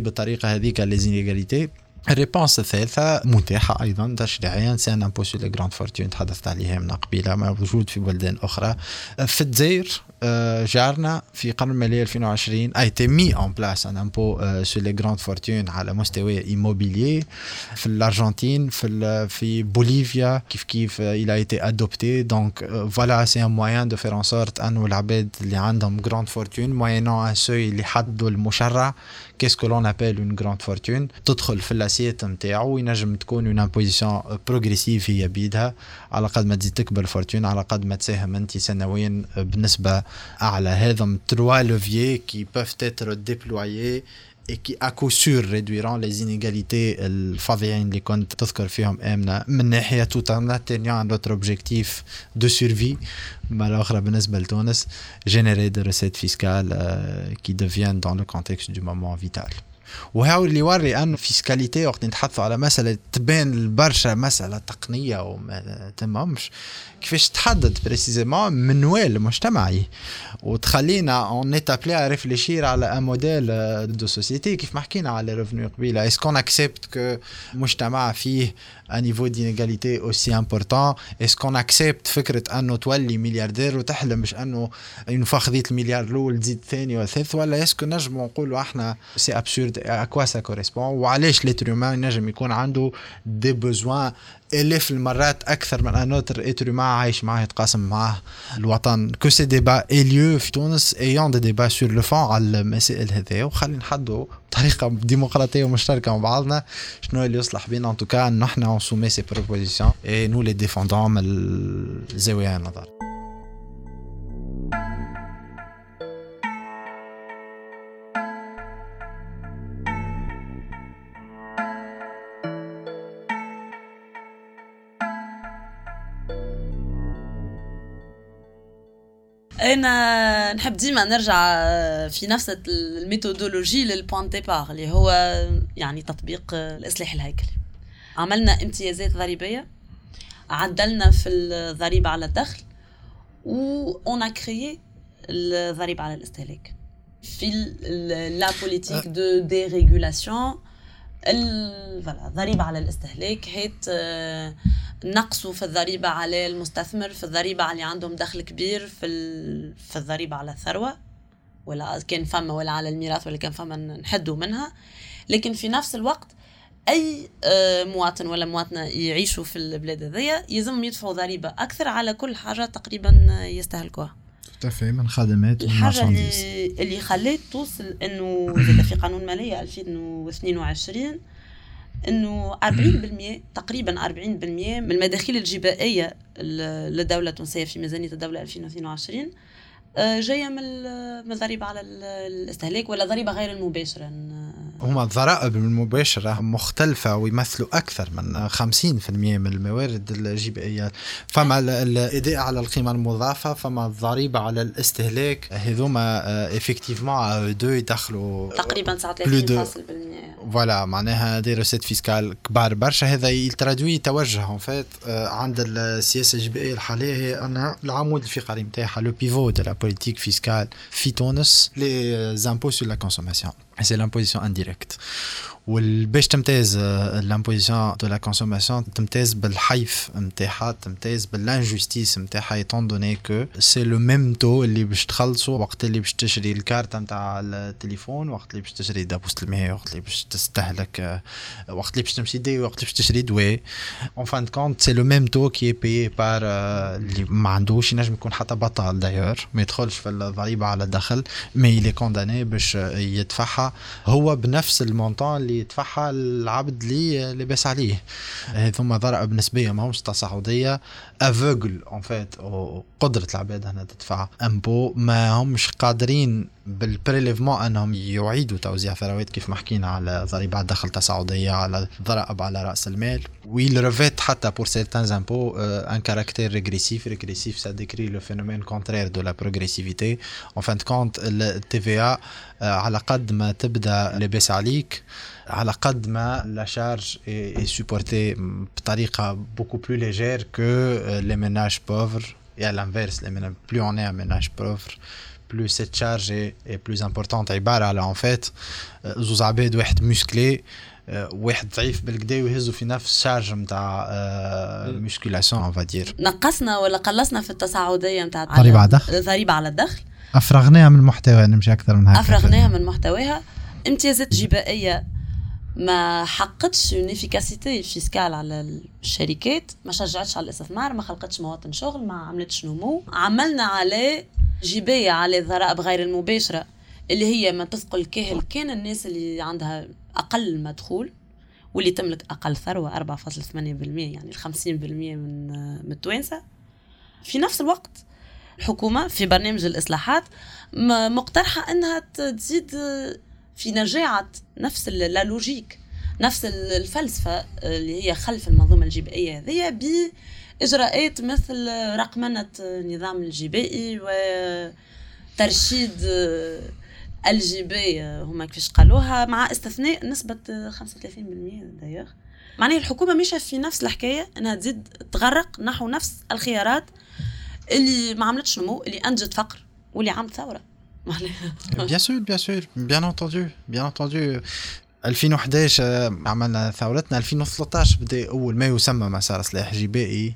بالطريقة هذيك les inégalités ال réponse الثالثة متاحة أيضا تشريعيا c'est un impôt sur les grandes fortunes تحدثت عليها من قبيلة موجود في بلدان أخرى. في الجزائر جارنا في قانون الماليه 2020 a été mis en place un impôt sur les grandes fortunes على مستوى immobilier في الارجنتين في في بوليفيا كيف كيف il a été adopté. Donc voilà c'est un moyen de faire en sorte انه العباد اللي عندهم grande fortune moyennant un seuil اللي حدوا المشرع qu'est-ce que l'on appelle une grande fortune. تدخل في ال assiette نتاعو وينجم تكون une imposition بروغريسيف هي بيدها على قد ما تزيد تكبر الفورتون على قد ما تساهم انت سنويا بنسبه اعلى هذا تروا لوفيي كي بوف تتر ديبلويي et qui à coup sûr réduiront les inégalités الفظيعين اللي كنت تذكر فيهم امنه من ناحيه tout en atteignant notre objectif de survie مرة أخرى بالنسبة لتونس générer des recettes fiscales euh, qui deviennent dans le contexte du moment vital وهاو اللي يوري انه fiscalité وقت نتحدثوا على مسألة تبان برشا مسألة تقنية وما تمامش. كيفاش تحدد précisément منوال مجتمعي وتخلينا on est appelé à réfléchir على un modèle de société كيف ما حكينا على revenu قبيله est-ce qu'on accepte que مجتمع فيه un niveau d'inégalité aussi important est-ce qu'on accepte فكره انه تولي ملياردير وتحلم مش انه ينفخ خذيت المليار الأول تزيد الثاني والثالث ولا est-ce que نجموا نقولوا إحنا c'est absurde à quoi ça correspond وعلاش l'être humain نجم يكون عنده des besoins الاف المرات أكثر من un autre être عايش معاه يتقاسم معاه. الوطن que ce débat ait lieu في تونس ayons des débats sur le fond على المسائل هذه وخلي نحدوا بطريقة ديمقراطية ومشتركة مع بعضنا شنو اللي يصلح بينا. en tout cas إحنا on soumet ces propositions et nous les défendons من الزاويه النظر أنا نحب ديما نرجع في نفس ال méthodologie لل point de départ اللي هو يعني تطبيق الإصلاح الهيكلي عملنا امتيازات ضريبية عدلنا في الضريبة على الدخل و on crée الضريبة على الاستهلاك. في la politique de dérégulation الضريبه على الاستهلاك هيت نقصوا في الضريبة على المستثمر في الضريبة على اللي عندهم دخل كبير في في الضريبة على الثروة ولا كان فما ولا على الميراث ولا كان فما نحدوا منها. لكن في نفس الوقت أي آه، مواطن ولا مواطنة يعيشوا في البلاد هذيا يلزمهم يدفعوا ضريبة أكثر على كل حاجة تقريبا يستهلكوها. تفي من خدمات الحاجة اللي, اللي خلات توصل إنه في قانون مالية 2022 إنه 40% تقريبا 40% من المداخيل الجبائية للدوله التونسيه في ميزانية الدولة 2022 آه، جاية من الضريبه على الاستهلاك ولا ضريبة غير المباشرة؟ هما الضرائب المباشرة مختلفة ويمثلوا أكثر من 50% من الموارد الجبائية. فما الإيداء على القيمة المضافة فما الضريبة على الاستهلاك هذوما effectivement do يدخلوا تقريبا 39% voilà معناها des recettes fiscales كبار برشا. هذا يتraduit توجه vite عند السياسة الجبائية الحالية هي أن العمود الفقري نتاعها le pivot de la politique fiscale في تونس les impôts sur la consommation c'est l'imposition وباش تمتاز l'imposition de la consommation تمتاز بالحيف نتاعها تمتاز بال injustice نتاعها étant donné que c'est le même taux اللي باش تخلصو وقت اللي باش تشري الكارت نتاع التليفون وقت اللي باش تشري دابوس الماء وقت اللي باش تستهلك وقت اللي باش تمشي دي وقت اللي باش تشري دواء en fin de compte c'est le même taux qui est payé par اللي ما عندوش ينجم يكون حتى بطال d'ailleurs ما يدخلش في الضريبة على الدخل mais il est condamné باش يدفعها. هو بنفس ال montant اللي يدفعها العبد اللي لاباس عليه. هذوما ضرائب نسبية ماهمش تصاعدية. à vrai dire en fait قدره العباد هنا تدفع impôts. ما همش قادرين بال prélèvement أنهم يعيدوا توزيع ثروات كيف ما حكينا على ضريبة دخل تصاعديه على ضرائب على رأس المال. il revêt حتى pour certains impôts un caractère régressif régressif ça décrit le phénomène contraire de la progressivité en fin de compte ال TVA على قد ما تبدا لاباس عليك على قد ما la charge est supportée بطريقه beaucoup plus légère que les ménages pauvres et à l'inverse les ménages plus on est un ménage pauvre plus cette charge est, est plus importante. عبارة على en fait زوز عباد واحد musclé واحد ضعيف بالكدا ويهزوا في نفس charge نتاع musculation on va dire نقصنا ولا قلصنا في التصاعدية نتاع ضريبه على الدخل ضريبة على الدخل. أفرغناها من محتواها نمشي أكثر من هكا أفرغناها من محتواها. إمتيازات جبائية ما حققتش une efficacité fiscale على الشركات ما شجعتش على الاستثمار ما خلقتش مواطن شغل ما عملتش نمو. عملنا عليه جباية على الضرائب غير المباشرة اللي هي ما تثقل كاهل كان الناس اللي عندها أقل مدخول واللي تملك أقل ثروة 4.8% يعني 50% من من التوانسة. في نفس الوقت الحكومة في برنامج الإصلاحات مقترحة أنها تزيد في نجاعة نفس اللوجيك نفس الفلسفة اللي هي خلف المنظومة الجبائية هذه بإجراءات مثل رقمنة النظام الجبائي وترشيد الجباية هما كيفاش قالوها مع استثناء نسبة 35% دايوغ معناها الحكومة ماشية في نفس الحكاية إنها تزيد تغرق نحو نفس الخيارات اللي ما عملتش نمو اللي أنتجت فقر واللي عملت ثورة. Bien sûr, bien sûr, bien entendu, bien entendu. 2011 عملنا ثورتنا. 2013 بدأ أول ما يسمى مسار سلاح جبائي.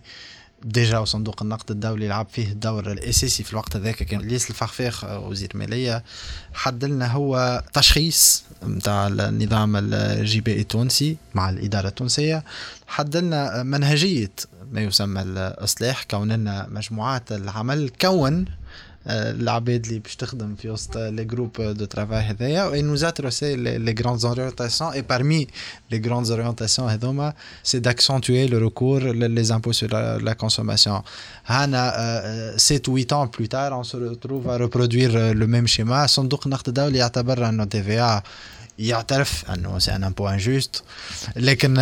déjà وصندوق النقد الدولي لعب فيه الدور الأساسي في الوقت هذاك كان إلياس الفخفاخ وزير الماليه حد لنا هو تشخيص نتاع النظام الجبائي التونسي مع الإدارة التونسية. حد لنا منهجية ما يسمى الاصلاح كون لنا مجموعات العمل. كون العباد اللي باش تخدم في وسط les groupes de travail هذايا و nous a tracé les grandes orientations et parmi les grandes orientations هذوما c'est d'accentuer le recours les impôts sur la consommation هانا 7 8 ans plus tard on se retrouve à reproduire le même schéma. صندوق النقد الدولي يعتبر انه TVA يعترف أنه c'est un impôt injuste لكن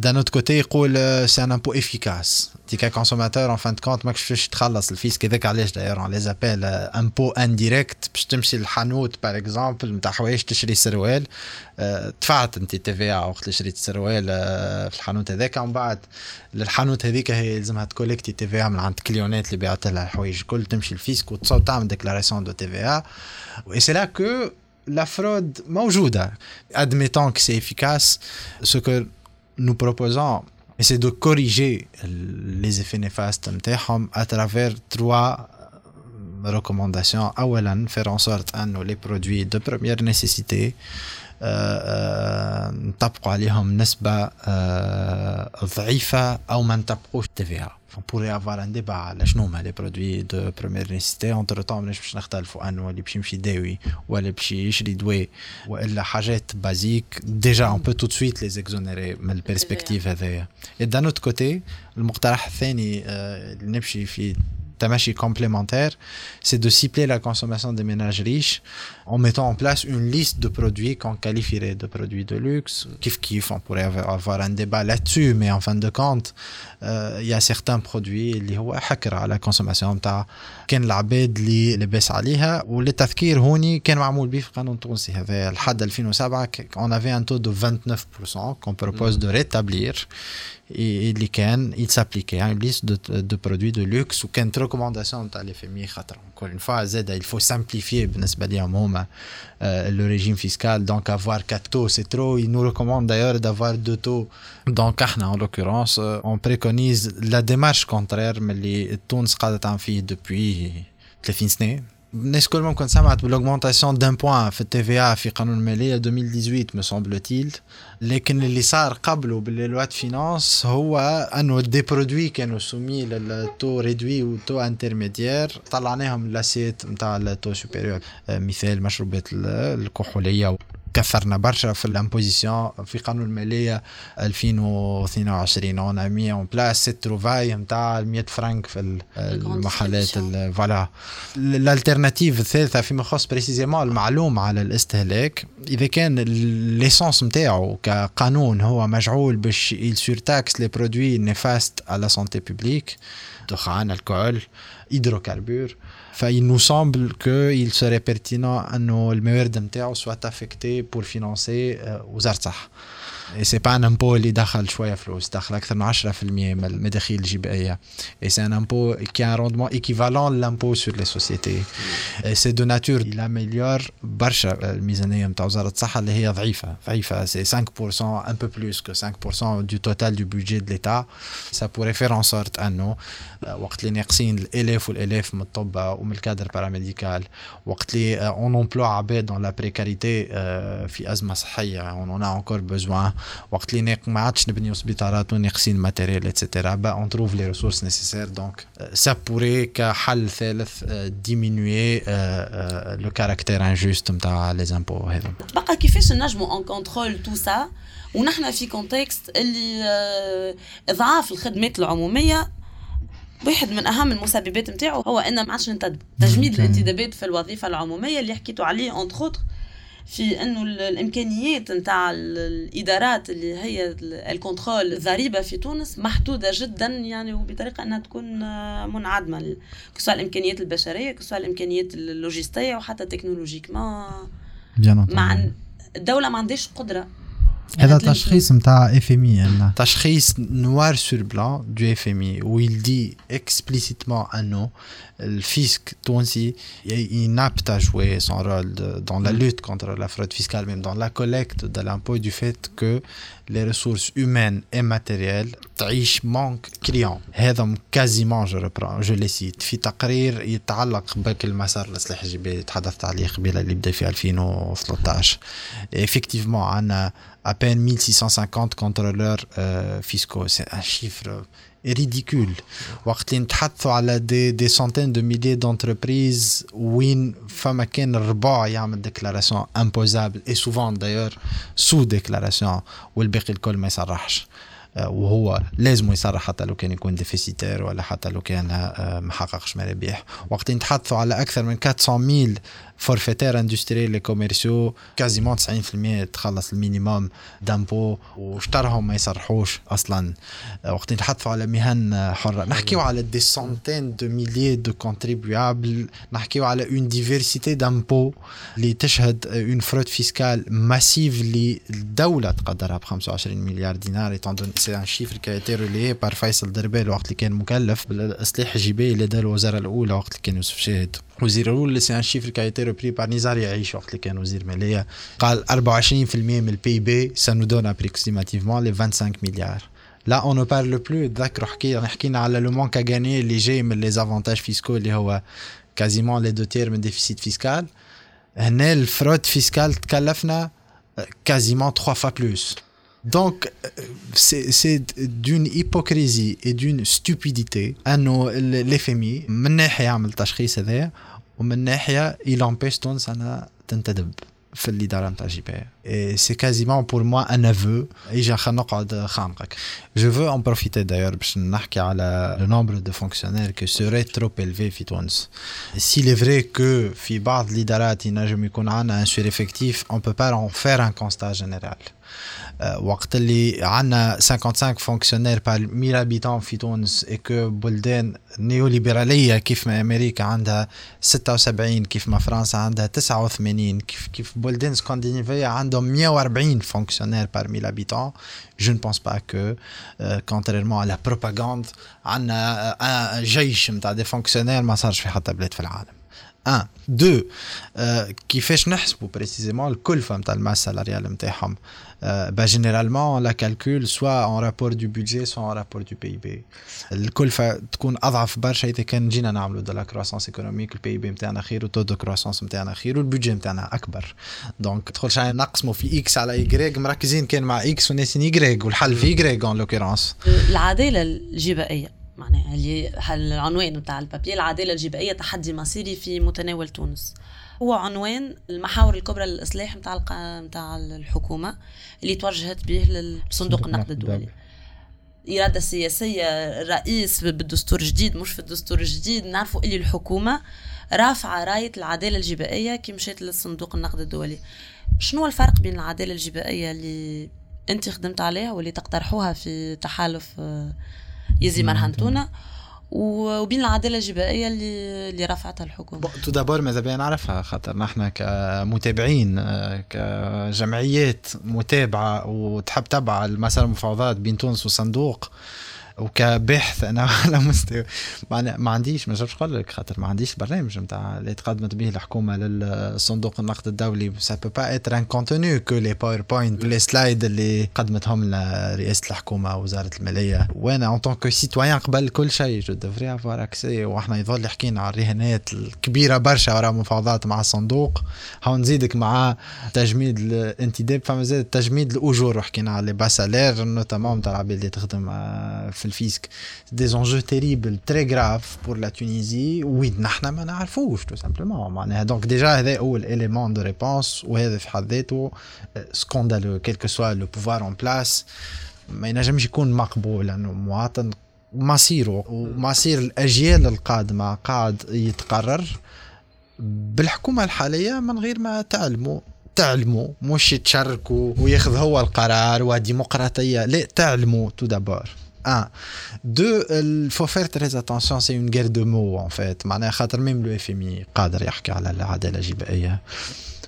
d'un autre côté يقول c'est un impôt efficace t'es qu'un consommateur en fin de compte ماكش باش تخلص ال fisc هذاك علاش d'ailleurs ils appellent impôts indirects باش تمشي للحانوت par exemple نتاع حوايج تشري سروال. دفعت انت TVA وقت اللي شريت السروال في الحانوت هذاك. ومن بعد الحانوت هذيك هي يلزمها تcollecti TVA من عند clientات اللي بعت لها الحوايج الكل تمشي ال fisc وتصور تعمل déclaration de TVA اي سي لا كو la fraude موجودة admettons que c'est efficace ce que nous proposons c'est de corriger les effets néfastes à travers trois recommandations أولا faire en sorte أن les produits de première nécessité نطبقوا عليهم نسبة ضعيفة أو ما نطبقوش TVA on pourrait avoir un débat على شنو هما لي برودوي دو بروميير نيسيتي اونتر طون ماناش باش نختلفوا. انه اللي باش يمشي يداوي ولا باش يشري دواء وإلا حاجات بازيك ديجا اون بو تو سويت لي زيكزونيري من البيرسبكتيف هذايا. دان اوت كوتي المقترح الثاني اللي نمشي في tamashi complémentaire, c'est de cibler la consommation des ménages riches en mettant en place une liste de produits qu'on qualifierait de produits de luxe. Kif kif, on pourrait avoir un débat là-dessus, mais en fin de compte, euh, il y a certains produits اللي هو حكر على consommation نتاع كان العباد اللي لبس عليها وللتذكير هوني كان معمول به في قانون تونسي هذا لحد 2007 on avait un taux de 29% qu'on propose de rétablir اللي كان il s'appliquait à une liste de, de produits de luxe وكانت ريكومونداسيون تاع لي فيمي خاطر encore une fois زاد il faut simplifier بالنسبة لهم هما le régime fiscal donc avoir 4 taux c'est trop ils nous recommandent d'ailleurs d'avoir deux taux donc إحنا en l'occurrence on préconise la démarche contraire من اللي تونس قاعدة تعمل فيه depuis 30 سنه الناس كل ممكن سمعت بال augmentation d'un point في ال TVA في قانون الماليه 2018 me semble-t-il. لكن اللي صار قبله بال loi finances هو انه des produits كانوا soumis لل taux réduit و taux intermédiaire طلعناهم l'assiette نتاع ال taux supérieur مثال مشروبات الكحوليه كثرنا برشا في ال imposition في قانون المالية 2022 on met en place cette trouvaille نتاع 100 فرانك في المحلات voilà ال alternative الثالثة فيما يخص précisément المعلوم على الاستهلاك إذا كان l'essence نتاعو كقانون هو مجعول باش il surtaxe les produits néfastes على santé publique دخان الكحول hydrocarbures il nous semble qu'il serait pertinent que le meilleur de soit affecté pour financer aux artsakh. c'est pas un impôt اللي دخل شوية فلوس دخل أكثر من 10% من المداخيل الجبائية. et c'est un impôt qui a un rendement équivalent à l'impôt sur les sociétés c'est de nature à améliorer برشا الميزانية نتاع وزارة الصحة اللي هي ضعيفة. ضعيفة c'est 5% un peu plus que 5% du total du budget de l'État ça pourrait faire en sorte انه وقت اللي ناقصين الالاف والالاف من الطب ومن ال cadre paramédical وقت اللي on emploie عباد dans la précarité في أزمة صحية on en a encore besoin وقت اللي ما عادش نبنيو سبيطارات وناقصين matériel et cetera bah on trouve les ressources nécessaires donc ça pourrait كحل ثالث diminuer le caractère injuste نتاع les impôts هذا بقى كيفاش نجمو on contrôle tout ça ونحن في contexte اللي اضعاف الخدمات العمومية. واحد من أهم المسببات نتاعو هو إن ما عادش ننتدب. تجميد الانتدابات في الوظيفة العمومية اللي حكيتوا عليه entre في أنه الإمكانيات نتاع الإدارات اللي هي ال contrôle الضريبة في تونس محدودة جدا يعني وبطريقة أنها تكون منعدمة que ce soit الإمكانيات البشرية que ce soit الإمكانيات اللوجستية وحتى technologiquement مع الدولة ما عندهاش قدرة. هذا تشخيص نتاع اف ام اي تشخيص نوار سور بلان دو اف ام اي ويل دي اكسبليسيتمون انه le fisc tunisi il n'a pas joué son rôle dans la lutte contre la fraude fiscale, même dans la collecte de l'impôt, du fait que les ressources humaines et matérielles تعيش manque criant هذا quasiment je reprends je les cite في تقرير يتعلق بك المسار الاصلاح الجبالي تحدثت عليه قبيله اللي بدا في 2013 effectivement عندنا à peine 1650 contrôleurs euh, fiscaux. C'est un chiffre ridicule. وقت اللي نتحدثوا على des, des centaines de milliers d'entreprises وين فما كان الربع يعمل déclaration imposable et souvent d'ailleurs sous déclaration والباقي الكل ما يصرحش وهو لازم يصرح حتى لو كان يكون déficitaire ولا حتى لو كان ما حققش مرابح وقت نتحدثوا على أكثر من 400 000 forfaitaires industriels et commerciaux quasiment 90% تخلص ال minimum d'impôt وشطرهم ما يصرحوش أصلا. وقت نتحدثوا على مهن حرة. نحكيو على des centaines de milliers de contribuables نحكيو على une diversité d'impôts اللي تشهد une fraude fiscale massive اللي الدولة تقدرها ب 25 مليار دينار étant donné c'est un chiffre qui était relayé par فيصل دربال وقت اللي كان مكلف. الجبائي اللي دار الوزارة الأولى وقت اللي كان يوسف شاهد. وزير الأول c'est un chiffre qui est repris par نزار يعيش وقت اللي كان وزير ماليه قال 24% من البي بي سا نو دون ابروكسيماتيفمون لي 25 مليار لا اون نو بارل بلو تذكروا حكينا حكينا على لو مونك غاني اللي جاي من لي زافونتاج فيسكو اللي هو كازيمون لي دو تير من ديفيسيت فيسكال هنا الفرود فيسكال تكلفنا كازيمون 3 فوا بلوس Donc, c'est d'une hypocrisie et d'une stupidité. انه ال FMI من ناحيه يعمل تشخيص هذا ومن ناحية il empêche تونس انها تنتدب في الإدارة نتاع الجبايه c'est quasiment pour moi un aveu اجا خلينا نقعد خانقك. je veux en profiter d'ailleurs باش نحكي على le nombre de fonctionnaires que serait trop élevé في تونس c'est vrai que في بعض الإدارات ينجم يكون عندنا un sureffectif on peut pas faire un constat général وقت اللي عندنا 55 fonctionnaires par 1000 habitants في تونس et que بلدان نيوليبراليه كيف ما أمريكا عندها 76 كيف ما فرنسا عندها 89 كيف كيف بلدان اسكندنافيه عندهم 140 fonctionnaires par 1000 habitants je ne pense pas que euh, à la propagande عندنا جيش نتاع des fonctionnaires ما صارش في حتى بلاد في العالم. 1 2 كيفاش نحسبوا précisément الكلفة نتاع ال masse salariale نتاعهم bah, généralement on la calcule soit en rapport du soit en rapport du PIB الكلفة تكون أضعف برشا إذا كان جينا نعملوا de la croissance économique ال PIB نتاعنا خير وال taux de croissance نتاعنا خير وال budget نتاعنا أكبر donc تدخل شي نقسموا في X على Y مركزين كان مع X وناسين Y والحل في Y en l'occurrence العدالة الجبائية معناها اللي العنوان نتاع ال papier العدالة الجبائية تحدي مصيري في متناول تونس. هو عنوان المحاور الكبرى للإصلاح نتاع نتاع الحكومة اللي توجهت به لصندوق النقد الدولي. الإرادة السياسية الرئيس بالدستور الجديد مش في الدستور الجديد نعرفوا اللي الحكومة رافعة راية العدالة الجبائية كي مشيت للصندوق النقد الدولي. شنو الفرق بين العدالة الجبائية اللي أنت خدمت عليها واللي تقترحوها في تحالف آه، يزي مرهنتونا وبين العدالة الجبائيه اللي اللي رفعتها الحكومة. tout d'abord ماذا بيا نعرفها خاطر نحن كمتابعين آه، كجمعيات متابعة وتحب تبع المسار المفاوضات بين تونس والصندوق وكباحث أنا على مستوى. ما عنديش ما نجمش نقول لك خاطر ما عنديش برنامج نتاع اللي تقدمت به الحكومة للصندوق النقد الدولي. ça peut pas être un contenu que les PowerPoint les slides اللي قدمتهم لنا رئاسة الحكومة وزارة المالية. وأنا en tant que citoyen قبل كل شيء je devrais avoir accès وإحنا يظل حكينا على الرهانات الكبيرة برشا وراء مفاوضات مع الصندوق. هاو نزيدك مع تجميد الانتداب فما زاد تجميد الأجور. وحكينا على les bas salaires notamment نتاع العباد اللي تخدم في ال fisc. des enjeux terribles très graves pour la Tunisie وين نحن ما نعرفوش tout simplement معناها donc déjà هذا أول élément de réponse وهذا في حد ذاته scandaleux quel que soit le pouvoir en place ما ينجمش يكون مقبول لأنه مواطن مصيره ومصير الأجيال القادمة قاعد يتقرر. بالحكومة الحالية من غير ما تعلموا تعلموا مش تشاركوا وياخذ هو القرار وديمقراطية. لا تعلموا تو دابور Un. Deux, il faut faire très attention, c'est une guerre de mots en fait. Même le FMI قادر يحكي على العدالة الجبائية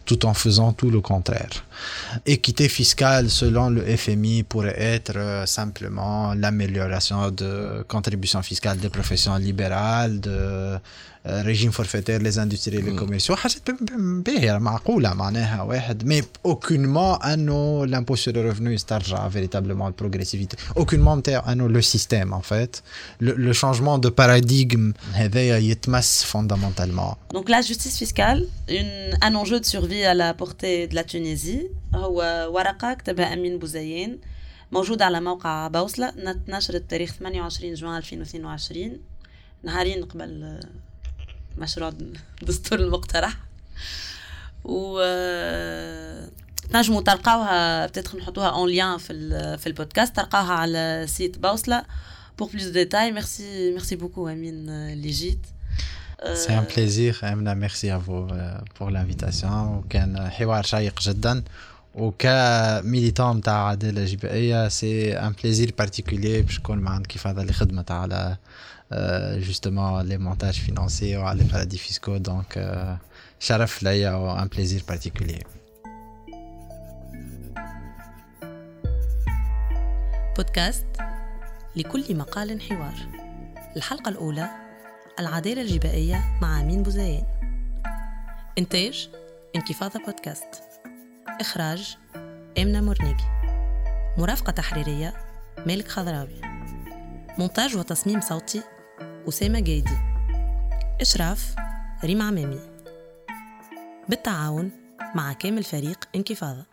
tout en faisant tout le contraire. Équité fiscale selon le FMI pourrait être euh, simplement l'amélioration de contribution fiscale des professions libérales, de ريجيم فورفيتير لي زاندستري لي كوميرسيو حاجات باهيه معقولة معناها واحد. mais aucunement انه l'impôt sur revenu يسترجع véritablement ال progressivité aucunement نتاع انه le système en fait le changement de paradigme هذايا يتمس fondamentalement donc la justice fiscale un enjeu de survie à la portée de la Tunisie هو ورقة كتبها أمين بوزيان موجودة على موقع بوصلة نشرت تاريخ 28 جوان 2022 نهارين قبل مشروع الدستور المقترح. و تنجموا تلقاوها بتدخل نحطوها un lien في في البودكاست. تلقاوها على site بوصلة pour plus de détails merci merci beaucoup امين اللي جيت c'est un plaisir امنا merci à vous pour l'invitation وكان حوار شيق جدا وك militant نتاع عداله جبائيه c'est un plaisir particulier باش نكون معاك كيف هذا اللي خدمت على justement les montages financiers ou les paradis fiscaux. Donc, شرف ليا un plaisir particulier. بودكاست لكل مقال حوار. الحلقة الأولى العدالة الجبائية مع أمين بوزيان إنتاج انكفاضة بودكاست. إخراج إمنة مرنيبي مرافقة تحريرية مالك خضراوي. مونتاج وتصميم صوتي أسامة جايدي إشراف ريم عمامي. بالتعاون مع كامل فريق انكفاضة.